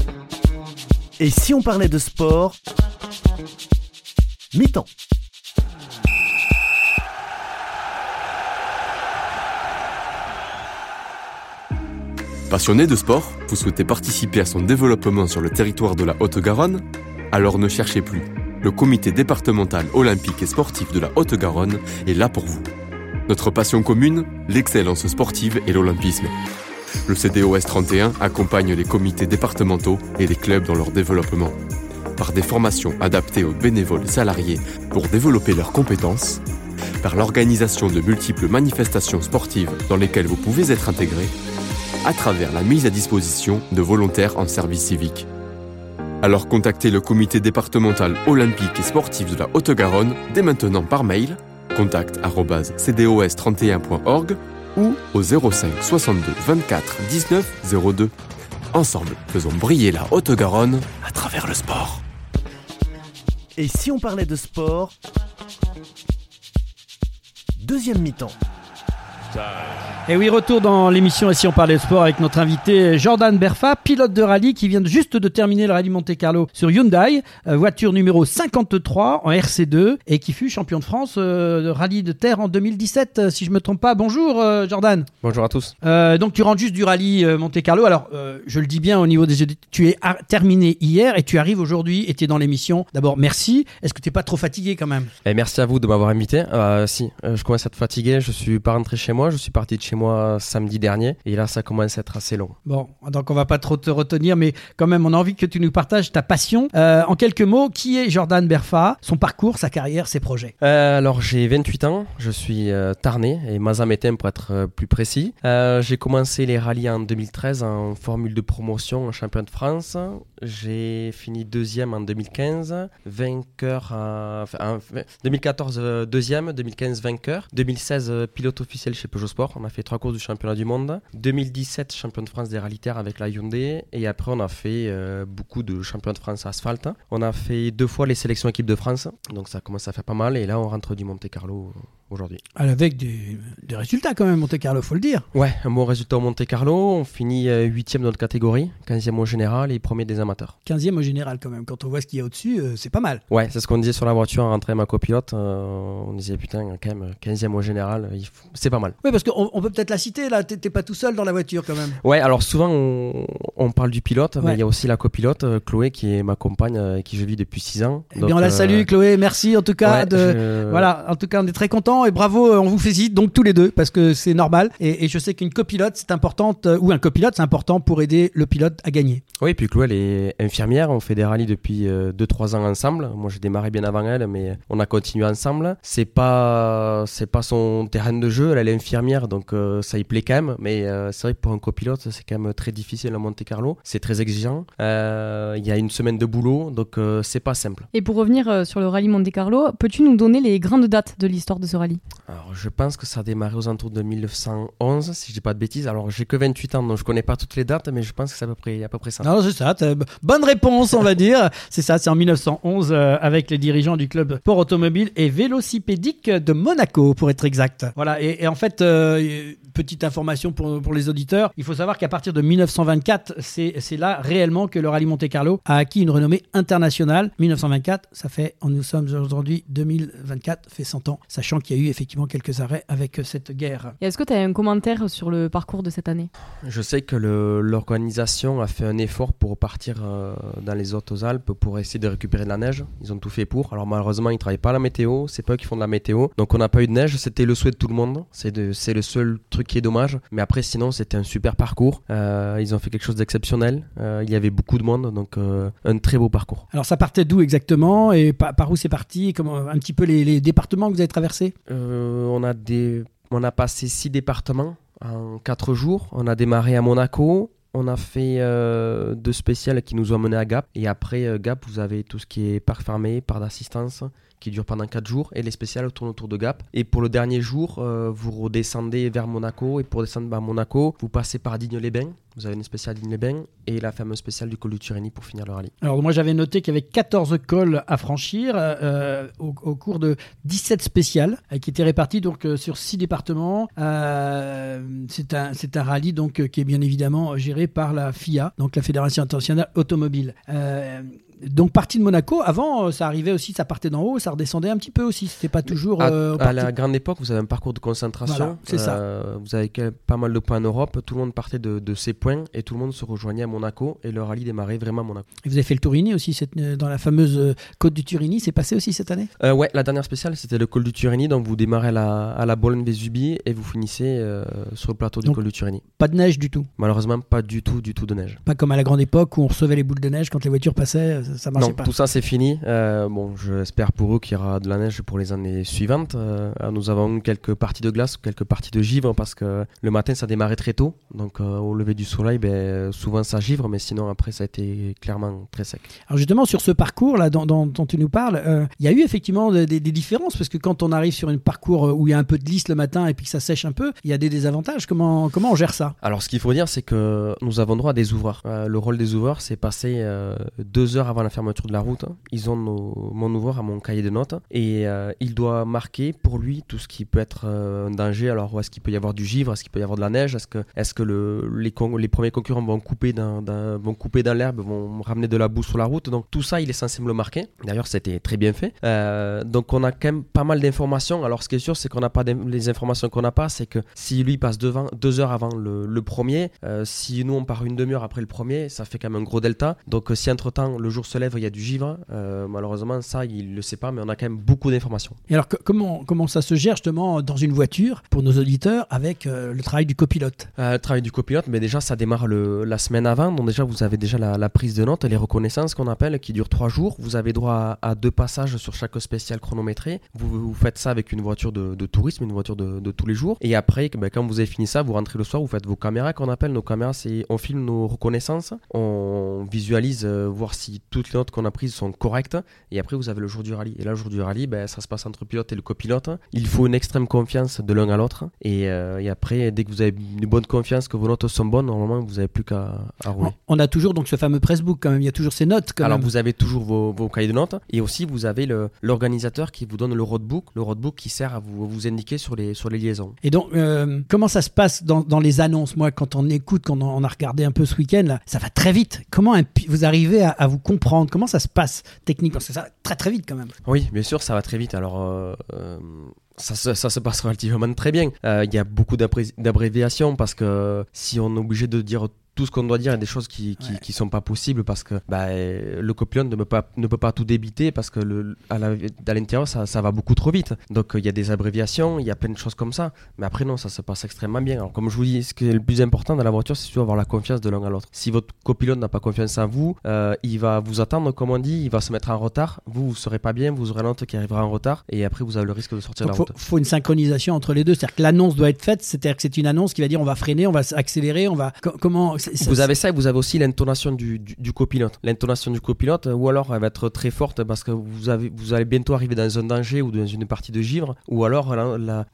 Et si on parlait de sport Mi-temps. Passionné de sport, vous souhaitez participer à son développement sur le territoire de la Haute-Garonne? Alors ne cherchez plus. Le comité départemental olympique et sportif de la Haute-Garonne est là pour vous. Notre passion commune, l'excellence sportive et l'olympisme. Le CDOS 31 accompagne les comités départementaux et les clubs dans leur développement. Par des formations adaptées aux bénévoles salariés pour développer leurs compétences, par l'organisation de multiples manifestations sportives dans lesquelles vous pouvez être intégré, à travers la mise à disposition de volontaires en service civique. Alors contactez le comité départemental olympique et sportif de la Haute-Garonne dès maintenant par mail contact@cdos31.org ou au 05 62 24 19 02. Ensemble, faisons briller la Haute-Garonne à travers le sport. Et si on parlait de sport? Deuxième mi-temps. Et oui, retour dans l'émission ici on parlait de sport avec notre invité Jordan Berfa, pilote de rallye qui vient juste de terminer le rallye Monte Carlo sur Hyundai, euh, voiture numéro 53 en RC2 et qui fut champion de France euh, de rallye de terre en 2017 euh, si je me trompe pas. Bonjour Jordan. Bonjour à tous. donc tu rentres juste du rallye Monte Carlo. Alors je le dis bien au niveau des tu es terminé hier et tu arrives aujourd'hui et tu es dans l'émission. D'abord merci. Est-ce que tu n'es pas trop fatigué quand même? Et eh, Merci à vous de m'avoir invité. si, je commence à être fatigué, je suis pas rentré chez moi, je suis parti de chez moi samedi dernier. Et là, ça commence à être assez long. Bon, donc on va pas trop te retenir, mais quand même, on a envie que tu nous partages ta passion. Euh, en quelques mots, qui est Jordan Berfa Son parcours, sa carrière, ses projets? Euh, Alors, j'ai 28 ans, je suis euh, tarné et mazamétain pour être plus précis. j'ai commencé les rallyes en 2013 en formule de promotion en champion de France. J'ai fini deuxième en 2015, vainqueur en, 2014 deuxième, 2015 vainqueur, 2016 pilote officiel chez Peugeot Sport. On a fait trois courses du championnat du monde. 2017 champion de France des rallye avec la Hyundai et après on a fait euh, beaucoup de champions de France asphalte. On a fait deux fois les sélections équipe de France, donc ça commence à faire pas mal et là on rentre du Monte Carlo aujourd'hui. Avec des, résultats quand même, Monte Carlo, faut le dire. Ouais, un bon résultat au Monte Carlo. On finit 8 euh, huitième de notre catégorie, 15e au général et premier des amateurs. 15e au général quand même. Quand on voit ce qu'il y a au-dessus, euh, c'est pas mal. Ouais, c'est ce qu'on disait sur la voiture en rentrant ma copilote. Euh, on disait putain, quand même, 15e au général, c'est pas mal. Oui, parce qu'on on peut peut-être la citer là. T'es pas tout seul dans la voiture quand même. Ouais, alors souvent on, parle du pilote, mais il y a aussi la copilote, Chloé, qui est ma compagne, avec qui je vis depuis 6 ans. Eh bien, on la salue, Chloé. Merci en tout cas. de... Voilà, en tout cas, on est très content et bravo. On vous félicite donc tous les deux parce que c'est normal. Et, je sais qu'une copilote, c'est importante, euh, ou un copilote, c'est important pour aider le pilote à gagner. Oui, puis Chloé, elle est infirmière. On fait des rallyes depuis 2-3 euh, ans ensemble. Moi, j'ai démarré bien avant elle, mais on a continué ensemble. C'est pas, c'est pas son terrain de jeu. Elle, est infirmière, donc euh, ça y plaît quand même. Mais c'est vrai que pour un copilote, c'est quand même très difficile à Monte Carlo. C'est très exigeant. Il y a une semaine de boulot, donc c'est pas simple. Et pour revenir sur le rallye Monte Carlo, peux-tu nous donner les grandes dates de l'histoire de ce rallye? Alors, je pense que ça a démarré aux alentours de 1911, si je dis pas de bêtises. Alors, j'ai que 28 ans, donc je connais pas toutes les dates, mais je pense que c'est à peu près, à peu près ça. Non, c'est ça. Bonne réponse, on va dire. C'est ça, c'est en 1911 euh, avec les dirigeants du club Port Automobile et Vélocipédique de Monaco, pour être exact. Voilà. Et, en fait, euh, petite information pour, pour les auditeurs, il faut savoir qu'à partir de 1924, c'est là réellement que le rallye Monte Carlo a acquis une renommée internationale. 1924, ça fait, nous sommes aujourd'hui 2024, fait 100 ans, sachant qu'il y a eu effectivement quelques arrêts avec cette guerre. Est-ce que tu as un commentaire sur le parcours de cette année? Je sais que l'organisation a fait un effort pour partir euh, dans les Hautes-Alpes pour essayer de récupérer de la neige. Ils ont tout fait pour. Alors malheureusement, ils ne travaillent pas à la météo, c'est pas eux qui font de la météo. Donc on n'a pas eu de neige, c'était le souhait de tout le monde. C'est le seul truc qui est dommage. Mais après, sinon, c'était un super parcours. Euh, ils ont fait quelque chose d'exceptionnel. Euh, il y avait beaucoup de monde, donc un très beau parcours. Alors ça partait d'où exactement et par, où c'est parti? Comment, Un petit peu les, les départements que vous avez traversés? On a des on a passé six départements en quatre jours. On a démarré à Monaco. On a fait euh, deux spéciales qui nous ont mené à Gap. Et après euh, Gap, vous avez tout ce qui est parc fermé, parc d'assistance, qui dure pendant 4 jours et les spéciales tournent autour de Gap. Et pour le dernier jour, vous redescendez vers Monaco et pour descendre vers Monaco, vous passez par Digne-les-Bains vous avez une spéciale d'Inleben et la fameuse spéciale du col du Turini pour finir le rallye. Alors moi j'avais noté qu'il y avait 14 cols à franchir euh, au, cours de 17 spéciales euh, qui étaient réparties donc euh, sur 6 départements. c'est un, un rallye donc qui est bien évidemment géré par la FIA, donc la Fédération internationale automobile donc parti de Monaco, avant ça arrivait aussi, ça partait d'en haut, ça redescendait un petit peu aussi. C'était pas toujours. à, la grande époque, vous avez un parcours de concentration. c'est ça. Vous avez pas mal de points en Europe. Tout le monde partait de, de ces points et tout le monde se rejoignait à Monaco et le rallye démarrait vraiment à Monaco. Et vous avez fait le Turini aussi cette, euh, dans la fameuse euh, côte du Turini, c'est passé aussi cette année? Euh, Ouais, la dernière spéciale c'était le col du Turini, donc vous démarrez à la, à la Bologne-Vesubie et vous finissez euh, sur le plateau du col du Turini. Pas de neige du tout? Malheureusement, pas du tout, du tout de neige. Pas comme à la grande époque où on recevait les boules de neige quand les voitures passaient, ça, marchait non, pas. tout ça c'est fini. bon, j'espère pour eux qu'il y aura de la neige pour les années suivantes. nous avons quelques parties de glace, quelques parties de givre parce que le matin ça démarrait très tôt, donc au lever du soleil, ben, euh, souvent ça givre, mais sinon après ça a été clairement très sec. Alors justement sur ce parcours là dont, tu nous parles, euh, il y a eu effectivement des, différences parce que quand on arrive sur un parcours où il y a un peu de lisse le matin et puis que ça sèche un peu, il y a des désavantages. Comment comment on gère ça? Alors ce qu'il faut dire c'est que nous avons droit à des ouvreurs. Euh, le rôle des ouvreurs c'est passer deux heures avant la fermeture de la route. Ils ont mon ouvreur à mon cahier de notes et il doit marquer pour lui tout ce qui peut être un danger. Alors est-ce qu'il peut y avoir du givre, est-ce qu'il peut y avoir de la neige, est-ce que est-ce que le, les, premiers concurrents vont couper dans, dans l'herbe, vont ramener de la boue sur la route? Donc tout ça, il est censé me le marquer. D'ailleurs, c'était très bien fait. Euh, donc on a quand même pas mal d'informations. Alors ce qui est sûr, c'est qu'on n'a pas les informations qu'on n'a pas, c'est que si lui passe devant deux heures avant le, premier, euh, si nous on part une demi-heure après le premier, ça fait quand même un gros delta. Donc euh, si entre temps le jour se lève, il y a du givre, malheureusement ça il le sait pas, mais on a quand même beaucoup d'informations. Et alors comment comment ça se gère justement dans une voiture pour nos auditeurs avec le travail du copilote? Le travail du copilote, mais déjà ça démarre le, la semaine avant. Donc déjà, vous avez déjà la, prise de notes, les reconnaissances qu'on appelle, qui durent trois jours. Vous avez droit à, deux passages sur chaque spécial chronométré. Vous, vous, faites ça avec une voiture de, tourisme, une voiture de, tous les jours. Et après, ben, quand vous avez fini ça, vous rentrez le soir, vous faites vos caméras qu'on appelle. Nos caméras, c'est on filme nos reconnaissances, on visualise, euh, voir si toutes les notes qu'on a prises sont correctes. Et après, vous avez le jour du rallye. Et là, le jour du rallye, ben, ça se passe entre le pilote et le copilote. Il faut une extrême confiance de l'un à l'autre. Et, euh, et, après, dès que vous avez une bonne confiance, que vos notes sont bonnes, normalement, vous n'avez plus qu'à on a toujours donc ce fameux pressbook quand même, il y a toujours ces notes Alors vous avez toujours vos, cahiers de notes et aussi vous avez l'organisateur qui vous donne le roadbook, le roadbook qui sert à vous, vous indiquer sur les, sur les liaisons. Et donc euh, comment ça se passe dans, dans, les annonces? Moi quand on écoute, quand on a regardé un peu ce week-end, ça va très vite. Comment vous arrivez à, vous comprendre Comment ça se passe techniquement Parce que ça va très très vite quand même. Oui, bien sûr, ça va très vite. Alors... Euh, euh, ça, ça, se passe relativement très bien. Il y a beaucoup d'abréviations parce que si on est obligé de dire tout ce qu'on doit dire, il y a des choses qui, qui, sont pas possibles parce que bah, le copilote ne peut pas, ne peut pas tout débiter parce que le, à l'intérieur ça, ça, va beaucoup trop vite. Donc il y a des abréviations, il y a plein de choses comme ça. Mais après non, ça se passe extrêmement bien. Alors comme je vous dis, ce qui est le plus important dans la voiture, c'est surtout avoir la confiance de l'un à l'autre. Si votre copilote n'a pas confiance en vous, euh, il va vous attendre comme on dit, il va se mettre en retard. Vous, vous serez pas bien, vous aurez l'autre qui arrivera en retard et après vous avez le risque de sortir de la route. Il faut une synchronisation entre les deux, c'est-à-dire que l'annonce doit être faite, c'est-à-dire que c'est une annonce qui va dire on va freiner, on va accélérer, on va comment vous avez ça et vous avez aussi l'intonation du, du, copilote. L'intonation du copilote, ou alors elle va être très forte parce que vous, avez, vous allez bientôt arriver dans un danger ou dans une partie de givre, ou alors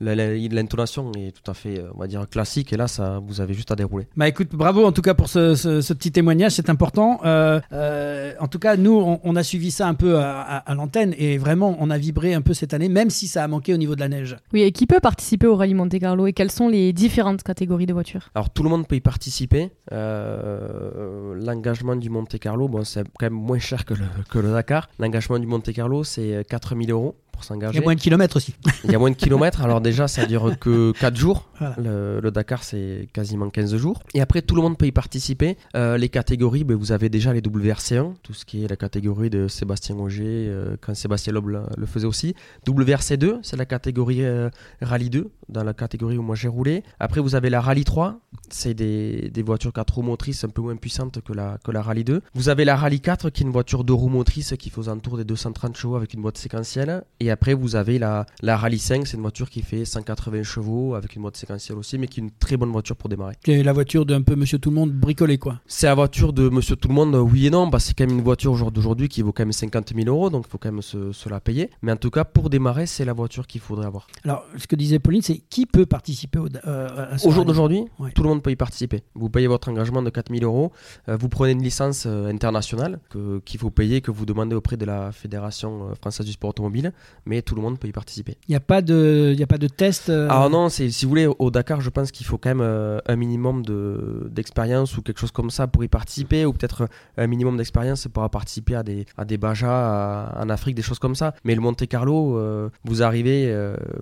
l'intonation est tout à fait, on va dire, classique, et là, ça, vous avez juste à dérouler. Bah écoute, bravo en tout cas pour ce, ce, petit témoignage, c'est important. Euh, euh, en tout cas, nous, on, a suivi ça un peu à, à, l'antenne, et vraiment, on a vibré un peu cette année, même si ça a manqué au niveau de la neige. Oui, et qui peut participer au rallye Monte Carlo, et quelles sont les différentes catégories de voitures? Alors, tout le monde peut y participer. Euh, l'engagement du Monte Carlo, bon, c'est quand même moins cher que le, que le Dakar. L'engagement du Monte Carlo, c'est 4000 euros s'engager. Il y a moins de kilomètres aussi. Il y a moins de kilomètres, alors déjà ça dure que 4 jours. Le, Dakar c'est quasiment 15 jours. Et après tout le monde peut y participer. Euh, les catégories, ben, vous avez déjà les WRC1, tout ce qui est la catégorie de Sébastien Auger, euh, quand Sébastien Loeb le, faisait aussi. WRC2, c'est la catégorie euh, Rallye 2, dans la catégorie où moi j'ai roulé. Après vous avez la Rallye 3, c'est des, des, voitures 4 roues motrices un peu moins puissantes que la, que la Rallye 2. Vous avez la Rallye 4 qui est une voiture 2 roues motrices qui fait aux alentours des 230 chevaux avec une boîte séquentielle. Et après, vous avez la, la Rallye 5, c'est une voiture qui fait 180 chevaux avec une mode séquentielle aussi, mais qui est une très bonne voiture pour démarrer. C'est la voiture d'un peu Monsieur Tout le Monde bricolé, quoi. C'est la voiture de Monsieur Tout le Monde, oui et non, parce que c'est quand même une voiture d'aujourd'hui qui vaut quand même 50 000 euros, donc il faut quand même se, la payer. Mais en tout cas, pour démarrer, c'est la voiture qu'il faudrait avoir. Alors, ce que disait Pauline, c'est qui peut participer au, euh, au jour d'aujourd'hui Tout le monde peut y participer. Vous payez votre engagement de 4 000 euros, euh, vous prenez une licence euh, internationale qu'il faut payer, que vous demandez auprès de la Fédération française du sport automobile, mais tout le monde peut y participer. Il n'y a pas de, a pas de test. Ah non, si vous voulez, au Dakar, je pense qu'il faut quand même un minimum d'expérience ou quelque chose comme ça pour y participer, ou peut-être un minimum d'expérience pour participer à des, à des Bajas en Afrique, des choses comme ça. Mais le Monte Carlo, vous arrivez,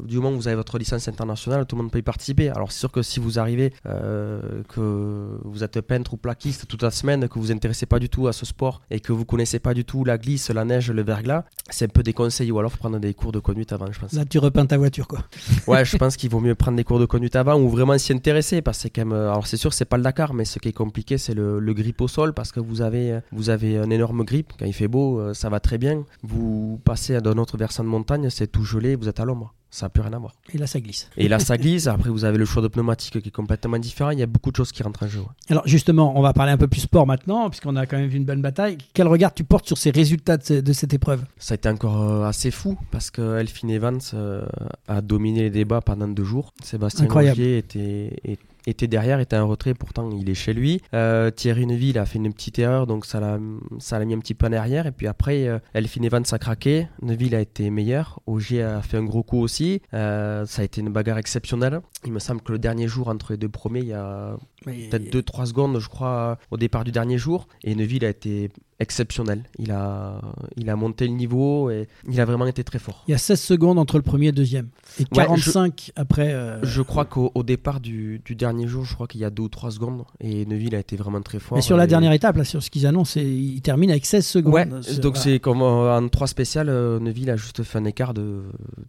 du moment où vous avez votre licence internationale, tout le monde peut y participer. Alors c'est sûr que si vous arrivez, que vous êtes peintre ou plaquiste toute la semaine, que vous vous intéressez pas du tout à ce sport et que vous connaissez pas du tout la glisse, la neige, le verglas, c'est un peu des conseils ou alors faut prendre des cours de conduite avant, je pense. Là, tu repeins ta voiture, quoi. ouais, je pense qu'il vaut mieux prendre des cours de conduite avant ou vraiment s'y intéresser parce que c'est quand même. Alors, c'est sûr, c'est pas le Dakar, mais ce qui est compliqué, c'est le, le, grip au sol parce que vous avez, vous avez un énorme grip. Quand il fait beau, euh, ça va très bien. Vous passez d'un autre versant de montagne, c'est tout gelé, vous êtes à l'ombre ça n'a plus rien à voir. Et là, ça glisse. Et là, ça glisse. Après, vous avez le choix de pneumatique qui est complètement différent. Il y a beaucoup de choses qui rentrent en jeu. Alors, justement, on va parler un peu plus sport maintenant, puisqu'on a quand même vu une bonne bataille. Quel regard tu portes sur ces résultats de, cette épreuve? Ça a été encore euh, assez fou, parce que Elphine Evans euh, a dominé les débats pendant deux jours. Sébastien Rogier était, était était derrière, était en retrait, pourtant il est chez lui. Euh, Thierry Neuville a fait une petite erreur, donc ça l'a, ça l'a mis un petit peu en arrière. Et puis après, euh, Elphine Evans a craqué, Neuville a été meilleur, Ogier a fait un gros coup aussi. Euh, ça a été une bagarre exceptionnelle. Il me semble que le dernier jour entre les deux premiers, il y a peut-être 2-3 secondes, je crois, au départ du dernier jour. Et Neuville a été exceptionnel. Il a, il a monté le niveau et il a vraiment été très fort. Il y a 16 secondes entre le premier et le deuxième. Et 45 après. Euh, je crois qu'au départ du, du, dernier jour, je crois qu'il y a 2 ou 3 secondes. Et Neuville a été vraiment très fort. Mais sur la dernière étape, là, sur ce qu'ils annoncent, il termine avec 16 secondes. Ouais, donc c'est comme en 3 spécial, euh, Neuville a juste fait un écart de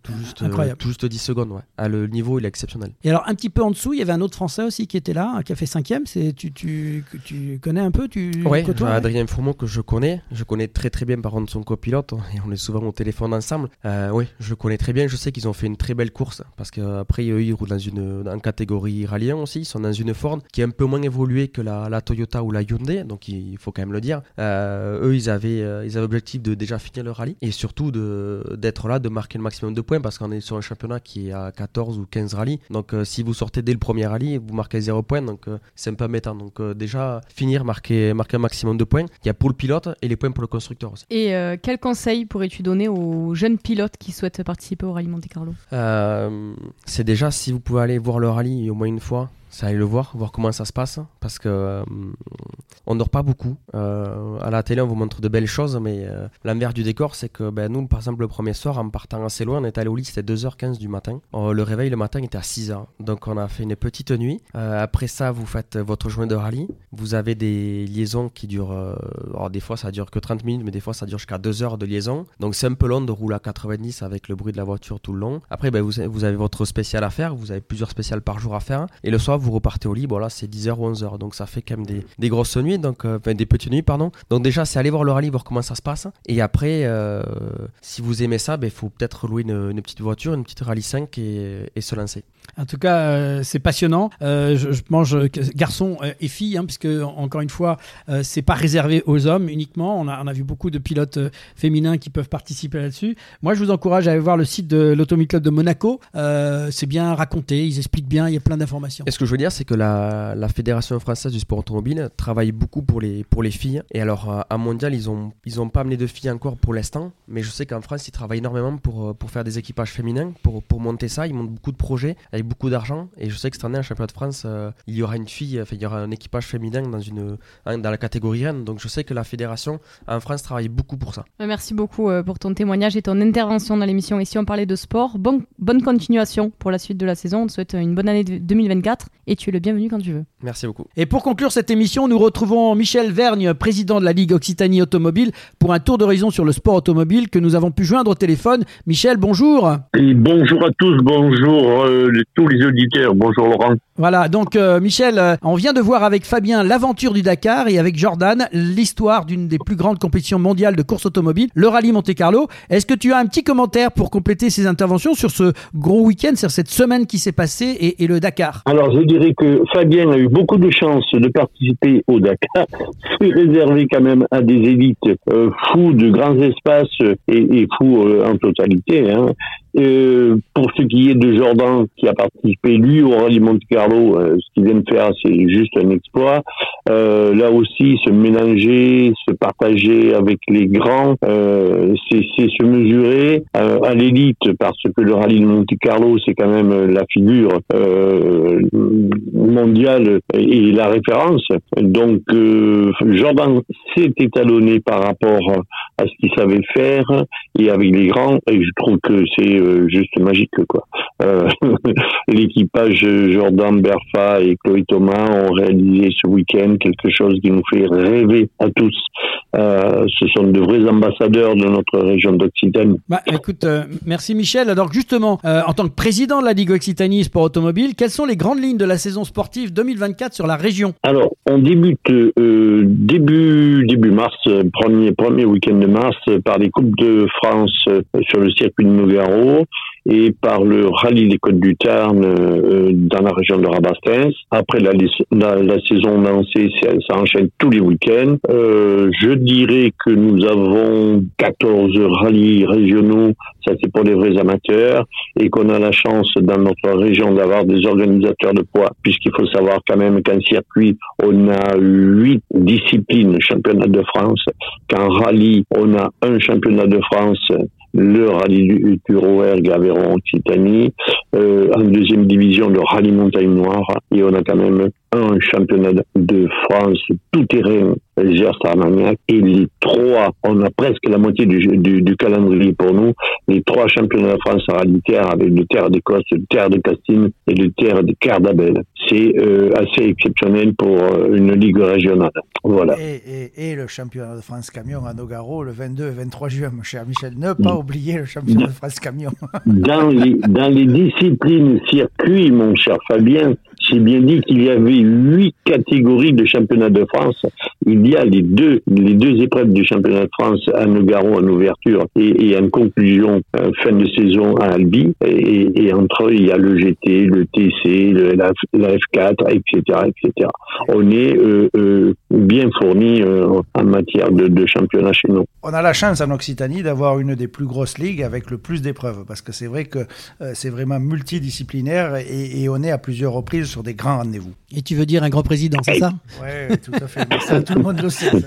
tout juste, tout juste 10 secondes. Ouais. À le niveau, il est exceptionnel. Et alors, un petit peu en dessous, il y avait un autre Français aussi qui était là, qui a fait 5 Tu, tu, tu connais un peu tu, Oui, Adrien Fourmont que je je connais. Je connais très très bien par contre son copilote et on est souvent au téléphone ensemble. Euh, oui, je connais très bien. Je sais qu'ils ont fait une très belle course parce qu'après eux ils roulent dans une catégorie rallye aussi. Ils sont dans une Ford qui est un peu moins évoluée que la, la Toyota ou la Hyundai, donc il faut quand même le dire. Euh, eux ils avaient euh, ils avaient l'objectif de déjà finir le rallye et surtout d'être là, de marquer le maximum de points parce qu'on est sur un championnat qui est à 14 ou 15 rallyes. Donc si vous sortez dès le premier rallye, vous marquez 0 points, donc c'est un peu mettant. Donc déjà finir, marquer, marquer un maximum de points. Il y a pour le pilote et les points pour le constructeur aussi. Et euh, quel conseil pourrais-tu donner aux jeunes pilotes qui souhaitent participer au rallye Monte Carlo? Euh, C'est déjà si vous pouvez aller voir le rallye au moins une fois, c'est aller le voir, voir comment ça se passe, parce que euh, on dort pas beaucoup. Euh, à la télé, on vous montre de belles choses, mais euh, l'envers du décor, c'est que ben, nous, par exemple, le premier soir, en partant assez loin, on est allé au lit, c'était 2h15 du matin. le réveil le matin était à 6h, donc on a fait une petite nuit. après ça, vous faites votre journée de rallye. Vous avez des liaisons qui durent, alors des fois ça dure que 30 minutes, mais des fois ça dure jusqu'à 2 heures de liaison. Donc c'est un peu long de rouler à 90 avec le bruit de la voiture tout le long. Après, ben, vous, vous avez votre spécial à faire, vous avez plusieurs spéciales par jour à faire, et le soir, vous repartez au lit, bon là c'est 10h ou 11h, donc ça fait quand même des, des grosses nuits, donc, euh, enfin, des petites nuits, pardon. Donc déjà c'est aller voir le rallye, voir comment ça se passe. Et après, euh, si vous aimez ça, il ben, faut peut-être louer une, une, petite voiture, une petite rallye 5 et, et se lancer. En tout cas, euh, c'est passionnant. Euh, je, mange garçons et filles, hein, puisque encore une fois, euh, c'est pas réservé aux hommes uniquement. On a, on a vu beaucoup de pilotes féminins qui peuvent participer là-dessus. Moi, je vous encourage à aller voir le site de l'Automobile Club de Monaco. c'est bien raconté, ils expliquent bien, il y a plein d'informations. Et ce que je veux dire, c'est que la, Fédération française du sport automobile travaille beaucoup pour les, filles. Et alors, à Mondial, ils ont, ils ont pas amené de filles encore pour l'instant, mais je sais qu'en France, ils travaillent énormément pour, pour faire des équipages féminins, pour, monter ça. Ils montent beaucoup de projets avec beaucoup d'argent. Et je sais que cette année, en championnat de France, euh, il y aura une fille, enfin, il y aura un équipage féminin dans, dans la catégorie Rennes. Donc je sais que la fédération en France travaille beaucoup pour ça. Merci beaucoup euh, pour ton témoignage et ton intervention dans l'émission. Et si on parlait de sport, bon, bonne continuation pour la suite de la saison. On te souhaite une bonne année 2024 et tu es le bienvenu quand tu veux. Merci beaucoup. Et pour conclure cette émission, nous retrouvons Michel Vergne, président de la Ligue Occitanie Automobile, pour un tour d'horizon sur le sport automobile que nous avons pu joindre au téléphone. Michel, bonjour. Et bonjour à tous, bonjour euh, tous les auditeurs. Bonjour Laurent. Voilà, donc euh, Michel, euh, on vient de voir avec Fabien l'aventure du Dakar et avec Jordan l'histoire d'une des plus grandes compétitions mondiales de course automobile, le rallye Monte Carlo. Est-ce que tu as un petit commentaire pour compléter ces interventions sur ce gros week-end, sur cette semaine qui s'est passée et, le Dakar? Alors je dirais que Fabien a eu beaucoup de chance de participer au Dakar. C'est réservé quand même à des élites euh, fous de grands espaces et, et fous en totalité. Hein. Euh, pour ce qui est de Jordan, qui a participé lui au rallye Monte Carlo, euh, ce qu'il vient de faire, c'est juste un exploit. Euh, là aussi, se mélanger, se partager avec les grands, euh, c'est se mesurer à l'élite, parce que le rallye de Monte Carlo, c'est quand même la figure mondiale et la référence. Donc, Jordan s'est étalonné par rapport à ce qu'il savait faire et avec les grands, et je trouve que c'est juste magique quoi. Euh, l'équipage Jordan Berfa et Chloé Thomas ont réalisé ce week-end quelque chose qui nous fait rêver à tous. Euh, ce sont de vrais ambassadeurs de notre région d'Occitanie. Bah, écoute, merci Michel. Alors justement, en tant que président de la Ligue Occitanie Sport Automobile, quelles sont les grandes lignes de la saison sportive 2024 sur la région? Alors, on débute début début mars, premier premier week-end de mars, par les coupes de France sur le circuit de Nogaro et par le rallye des Côtes du Tarn euh, dans la région de Rabastens. Après la, saison lancée, ça, enchaîne tous les week-ends. Euh, je dirais que nous avons 14 rallyes régionaux, ça c'est pour les vrais amateurs, et qu'on a la chance dans notre région d'avoir des organisateurs de poids, puisqu'il faut savoir quand même qu'un circuit, on a huit disciplines championnat de France, qu'en rallye, on a un championnat de France le rallye du, Aveyron Occitanie, euh, en deuxième division le rallye Montagne Noire et on a quand même un championnat de France tout terrain Gers Armagnac et les trois, on a presque la moitié du, du, calendrier pour nous, les trois championnats de France en terre avec le terre d'Écosse, le terre de Castine et le terre de Cardabel. C'est euh, assez exceptionnel pour euh, une ligue régionale. Voilà. Et, et, et, le championnat de France camion à Nogaro le 22 et 23 juin, mon cher Michel. Ne pas mm. oublier le championnat de France camion. dans, les, dans les disciplines circuits, mon cher Fabien, j'ai bien dit qu'il y avait huit catégories de championnat de France. Il y a les deux, les deux épreuves du championnat de France à Nogaro en ouverture et, et en conclusion euh, fin de saison à Albi. Et, entre eux, il y a le GT, le TC, la, F4, etc., etc. On est euh, euh, bien fourni en matière de, de championnat chez nous. On a la chance en Occitanie d'avoir une des plus grosses ligues avec le plus d'épreuves parce que c'est vrai que c'est vraiment multidisciplinaire et, et on est à plusieurs reprises sur des grands rendez-vous. Et tu veux dire un grand président, c'est ça? Oui, tout à fait. ça, tout le monde le sait.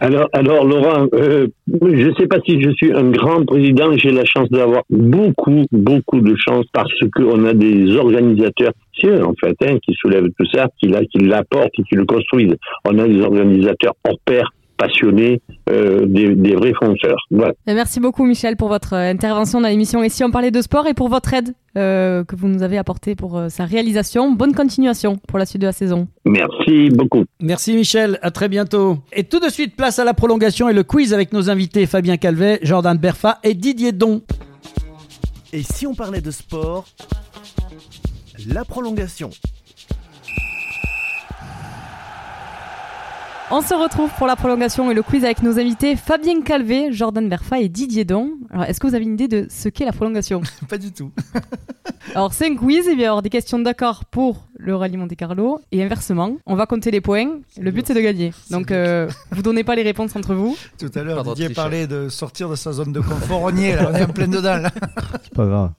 Alors, alors Laurent, euh, je ne sais pas si je suis un grand président, j'ai la chance d'avoir beaucoup, beaucoup de chance parce qu'on a des organisateurs, c'est en fait, hein, qui soulèvent tout ça, qui, qui l'apportent et qui le construisent. On a des organisateurs hors pair passionnés, euh, des, vrais fonceurs. Voilà. Merci beaucoup Michel pour votre euh, intervention dans l'émission Ici on parlait de sport et pour votre aide euh, que vous nous avez apportée pour sa réalisation. Bonne continuation pour la suite de la saison. Merci beaucoup. Merci Michel, à très bientôt. Et tout de suite place à la prolongation et le quiz avec nos invités Fabien Calvet, Jordan Berfa et Didier Don. Et si on parlait de sport, la prolongation. On se retrouve pour la prolongation et le quiz avec nos invités Fabien Calvé, Jordan Berfa et Didier Don. Alors, est-ce que vous avez une idée de ce qu'est la prolongation? Pas du tout. Alors, c'est un quiz, et il va y avoir des questions d'accord pour le rallye Monte Carlo et inversement. On va compter les points. Le but, c'est de gagner. Donc, euh, vous donnez pas les réponses entre vous. Tout à l'heure, Didier parlait de sortir de sa zone de confort. On y est, là, on est en plein dedans. C'est pas grave.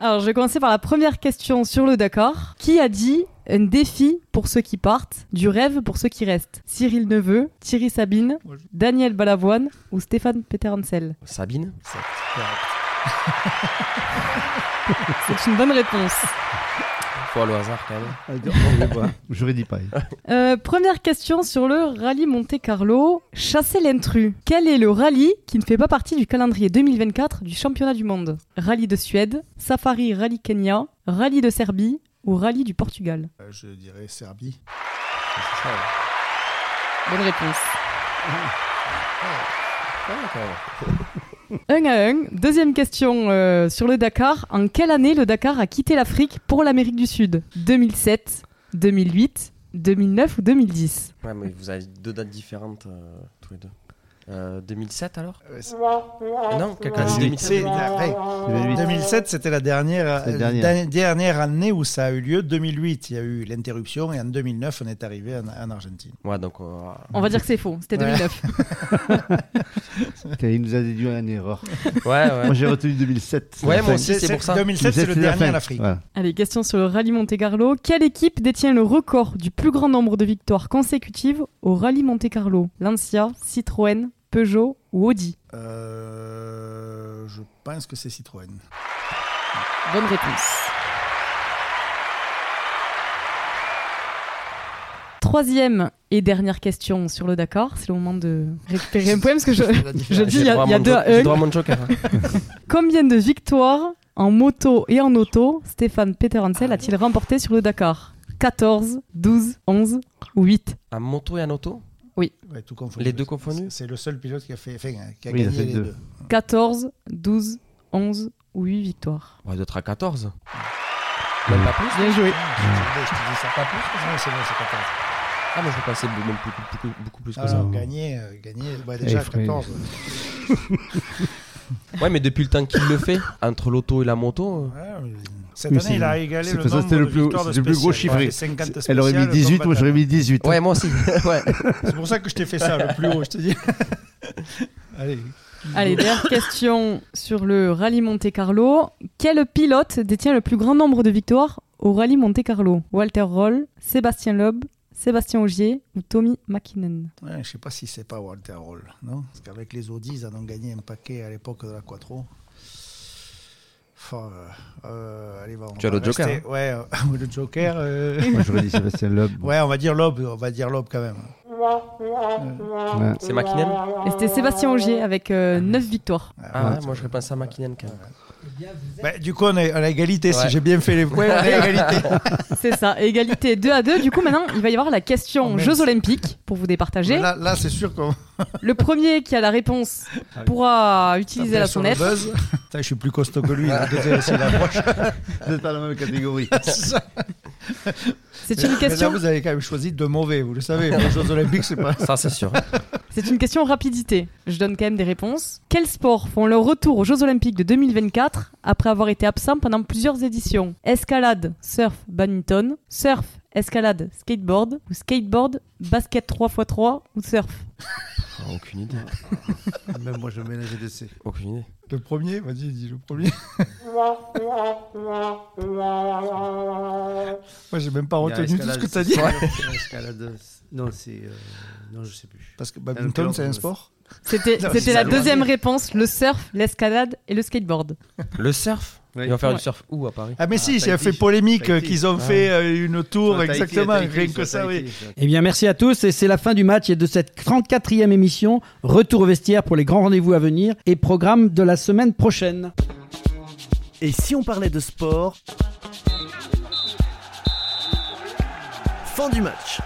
Alors, je vais commencer par la première question sur le d'accord. Qui a dit un défi pour ceux qui partent, du rêve pour ceux qui restent. Cyril Neveu, Thierry Sabine, Daniel Balavoine ou Stéphane Peter-Hansel Sabine C'est une bonne réponse. Faut le hasard quand même. J'aurais dit pas. Euh, première question sur le rallye Monte Carlo. Chasser l'intrus. Quel est le rallye qui ne fait pas partie du calendrier 2024 du championnat du monde? Rallye de Suède, Safari Rallye Kenya, Rallye de Serbie ou rallye du Portugal euh, Je dirais Serbie. Bonne réponse. un à un. Deuxième question euh, sur le Dakar. En quelle année le Dakar a quitté l'Afrique pour l'Amérique du Sud? 2007, 2008, 2009 ou 2010 Ouais, mais vous avez deux dates différentes euh, tous les deux. 2007 euh, alors Non, quelqu'un dit 2007. 2007, c'était la dernière, dernière. dernière. année où ça a eu lieu. 2008, il y a eu l'interruption et en 2009, on est arrivé en, Argentine. Ouais, donc, On va dire que c'est faux, c'était 2009. il nous a déduit une erreur. Ouais, ouais. Moi j'ai retenu 2007. Ouais, moi aussi, c'est pour ça. 2007, c'est le dernier en Afrique. Allez, question sur le rallye Monte Carlo. Quelle équipe détient le record du plus grand nombre de victoires consécutives au rallye Monte Carlo? Lancia, Citroën, Peugeot ou Audi euh, Je pense que c'est Citroën. Bonne réponse. Troisième et dernière question sur le Dakar. C'est le moment de récupérer un point parce que je, je dis il y a, deux à Combien de victoires en moto et en auto Stéphane Peter Hansel a-t-il remporté sur le Dakar? 14, 12, 11 ou 8 En moto et en auto? Oui. Les deux confondus C'est le seul pilote qui a, fait, qui a gagné les deux. 14, 12, 11 ou 8 victoires. On va être à 14. Même pas plus Bien joué. Je te dis ça pas plus Non, c'est bon, c'est 14. Ah, mais je pensais beaucoup, beaucoup, beaucoup plus que ah, ça. Gagner, euh, gagner bah, déjà 14. ouais, mais depuis le temps qu'il le fait, entre l'auto et la moto. Euh, ouais, cette année, il a égalé le nombre le plus, de le plus gros chiffré. Elle aurait mis 18, moi j'aurais mis 18. Ouais, moi aussi. ouais. C'est pour ça que je t'ai fait ça, le plus haut, je te dis. Allez. Allez, dernière question sur le rallye Monte Carlo. Quel pilote détient le plus grand nombre de victoires au rallye Monte Carlo? Walter Roll, Sébastien Loeb, Sébastien Augier ou Tommy McKinnon ouais, Je ne sais pas si c'est pas Walter Roll, non? Parce qu'avec les Audi, ils en ont gagné un paquet à l'époque de la Quattro. Euh, allez, tu as le Joker. Ouais, euh, le Joker. Euh... Moi, j'aurais dit Sébastien Loeb. Ouais, on va dire Loeb, on va dire Loeb quand même. C'est McKinnon Et c'était Sébastien Augier avec 9 victoires. Ah, ouais, moi je pense à McKinnon quand même. Bah, du coup, on est à égalité. Si j'ai bien fait les points, on est à égalité. c'est ça, égalité 2 à 2. Du coup, maintenant, il va y avoir la question oh, Jeux Olympiques pour vous départager. Là, là c'est sûr qu'on. Le premier qui a la réponse ah pourra utiliser la sonnette. je suis plus costaud que lui. La c'est. Vous n'êtes pas dans la même catégorie. C'est une question. Là, vous avez quand même choisi de mauvais, vous le savez. Les Jeux Olympiques, c'est pas. Ça, c'est sûr. C'est une question rapidité. Je donne quand même des réponses. Quels sports font leur retour aux Jeux Olympiques de 2024 après avoir été absents pendant plusieurs éditions? Escalade, surf, badminton, surf, escalade, skateboard ou skateboard, basket 3x3 ou surf? Ah, Aucune idée. Même moi, je ménage des C. Aucune idée. Le premier Vas-y, dis le premier. moi, j'ai même pas retenu tout ce que tu as dit. Escalade. Non, c'est. Euh, non, je sais plus. Parce que badminton, c'est un sport C'était la deuxième réponse le surf, l'escalade et le skateboard. Le surf Ils vont faire du surf où à Paris Ah mais si, ah, a fait polémique qu'ils ont fait euh, une tour exactement, rien que ça, oui. Eh bien merci à tous et c'est la fin du match et de cette 34e émission. Retour au vestiaire pour les grands rendez-vous à venir et programme de la semaine prochaine. Et si on parlait de sport? Fin du match.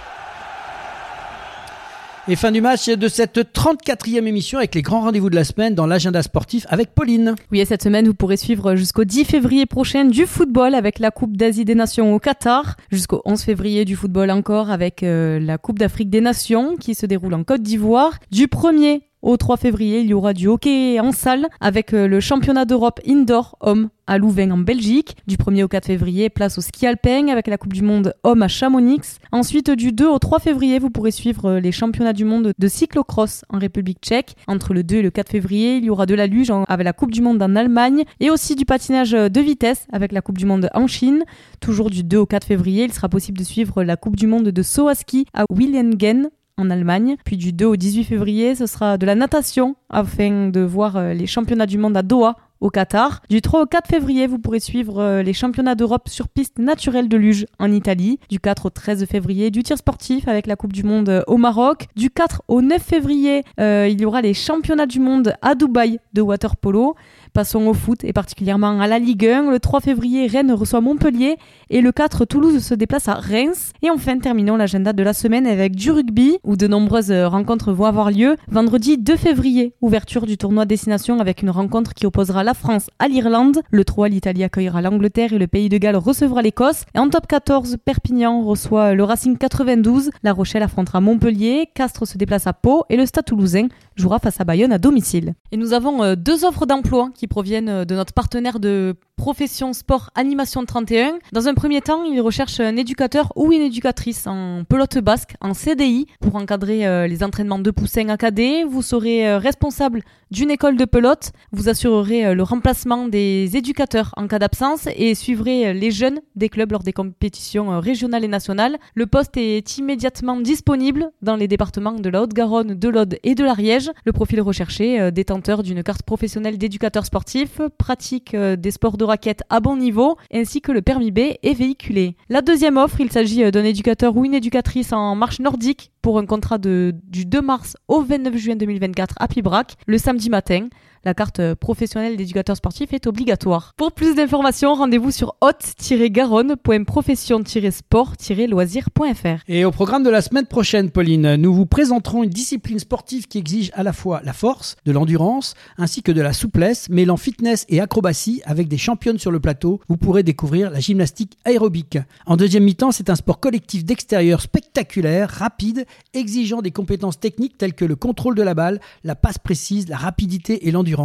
Et fin du match de cette 34e émission avec les grands rendez-vous de la semaine dans l'agenda sportif avec Pauline. Oui, et cette semaine, vous pourrez suivre jusqu'au 10 février prochain du football avec la Coupe d'Asie des Nations au Qatar, jusqu'au 11 février du football encore avec euh, la Coupe d'Afrique des Nations qui se déroule en Côte d'Ivoire, du 1er au 3 février, il y aura du hockey en salle avec euh, le championnat d'Europe indoor homme à Louvain en Belgique. Du 1er au 4 février, place au ski alpin avec la Coupe du Monde homme à Chamonix. Ensuite, du 2 au 3 février, vous pourrez suivre euh, les championnats du monde de cyclocross en République tchèque. Entre le 2 et le 4 février, il y aura de la luge avec la Coupe du Monde en Allemagne et aussi du patinage euh, de vitesse avec la Coupe du Monde en Chine. Toujours du 2 au 4 février, il sera possible de suivre la Coupe du Monde de saut à ski à Willengen en Allemagne. Puis du 2 au 18 février, ce sera de la natation afin de voir euh, les championnats du monde à Doha au Qatar. Du 3 au 4 février, vous pourrez suivre euh, les championnats d'Europe sur piste naturelle de luge en Italie. Du 4 au 13 février, du tir sportif avec la Coupe du Monde euh, au Maroc. Du 4 au 9 février, il y aura les championnats du monde à Dubaï de water polo. Passons au foot et particulièrement à la Ligue 1. Le 3 février, Rennes reçoit Montpellier et le 4, Toulouse se déplace à Reims. Et enfin, terminons l'agenda de la semaine avec du rugby où de nombreuses rencontres vont avoir lieu. Vendredi 2 février, ouverture du tournoi Destination avec une rencontre qui opposera la France à l'Irlande. Le 3, l'Italie accueillera l'Angleterre et le Pays de Galles recevra l'Écosse. Et en top 14, Perpignan reçoit le Racing 92. La Rochelle affrontera Montpellier. Castres se déplace à Pau et le Stade toulousain jouera face à Bayonne à domicile. Et nous avons euh, deux offres d'emploi qui proviennent euh, de notre partenaire de profession sport animation 31. Dans un premier temps, il recherche un éducateur ou une éducatrice en pelote basque, en CDI, pour encadrer euh, les entraînements de poussins à cadet. Vous serez euh, responsable d'une école de pelote, vous assurerez euh, le remplacement des éducateurs en cas d'absence et suivrez les jeunes des clubs lors des compétitions régionales et nationales. Le poste est immédiatement disponible dans les départements de la Haute-Garonne, de l'Aude et de l'Ariège. Le profil recherché, détenteur d'une carte professionnelle d'éducateur sportif, pratique des sports de raquette à bon niveau, ainsi que le permis B est véhiculé. La deuxième offre, il s'agit euh, d'un éducateur ou une éducatrice en marche nordique pour un contrat de, du 2 mars au 29 juin 2024 à Pibrac, le samedi matin la carte professionnelle d'éducateur sportif est obligatoire. Pour plus d'informations, rendez-vous sur haute-garonne.profession-sport-loisir.fr. Et au programme de la semaine prochaine, Pauline, nous vous présenterons une discipline sportive qui exige à la fois la force, de l'endurance, ainsi que de la souplesse, mêlant fitness et acrobatie avec des championnes sur le plateau. Vous pourrez découvrir la gymnastique aérobique. En deuxième mi-temps, c'est un sport collectif d'extérieur spectaculaire, rapide, exigeant des compétences techniques telles que le contrôle de la balle, la passe précise, la rapidité et l'endurance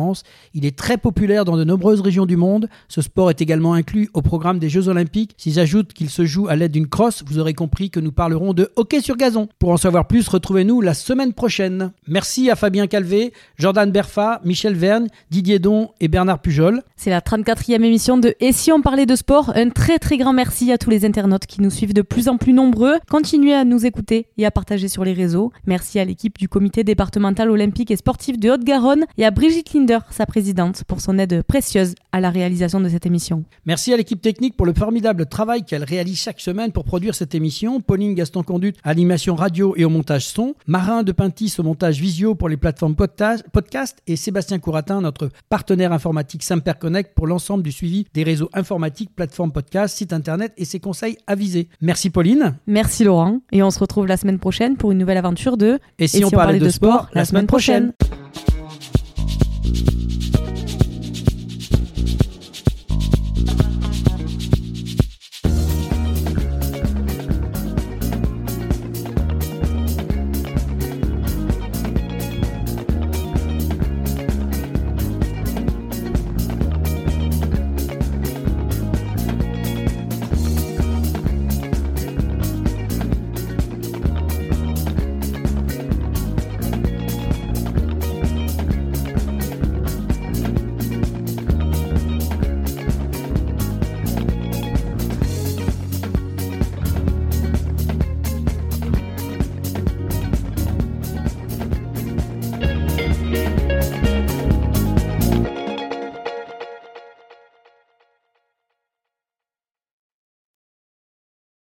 il est très populaire dans de nombreuses régions du monde. Ce sport est également inclus au programme des Jeux Olympiques. Si j'ajoute qu'il se joue à l'aide d'une crosse, vous aurez compris que nous parlerons de hockey sur gazon. Pour en savoir plus, retrouvez-nous la semaine prochaine. Merci à Fabien Calvé, Jordan Berfa, Michel Vergne, Didier Don et Bernard Pujol. C'est la 34e émission de Et si on parlait de sport? Un très très grand merci à tous les internautes qui nous suivent de plus en plus nombreux. Continuez à nous écouter et à partager sur les réseaux. Merci à l'équipe du comité départemental olympique et sportif de Haute-Garonne et à Brigitte sa présidente, pour son aide précieuse à la réalisation de cette émission. Merci à l'équipe technique pour le formidable travail qu'elle réalise chaque semaine pour produire cette émission. Pauline Gaston Conduite à l'animation radio et au montage son. Marin de Pintis au montage visio pour les plateformes podcast. Et Sébastien Couratin, notre partenaire informatique Samper Connect pour l'ensemble du suivi des réseaux informatiques, plateformes podcast, site internet et ses conseils avisés. Merci Pauline. Merci Laurent. Et on se retrouve la semaine prochaine pour une nouvelle aventure de Et si, on, parlait, de, sport, la, semaine prochaine.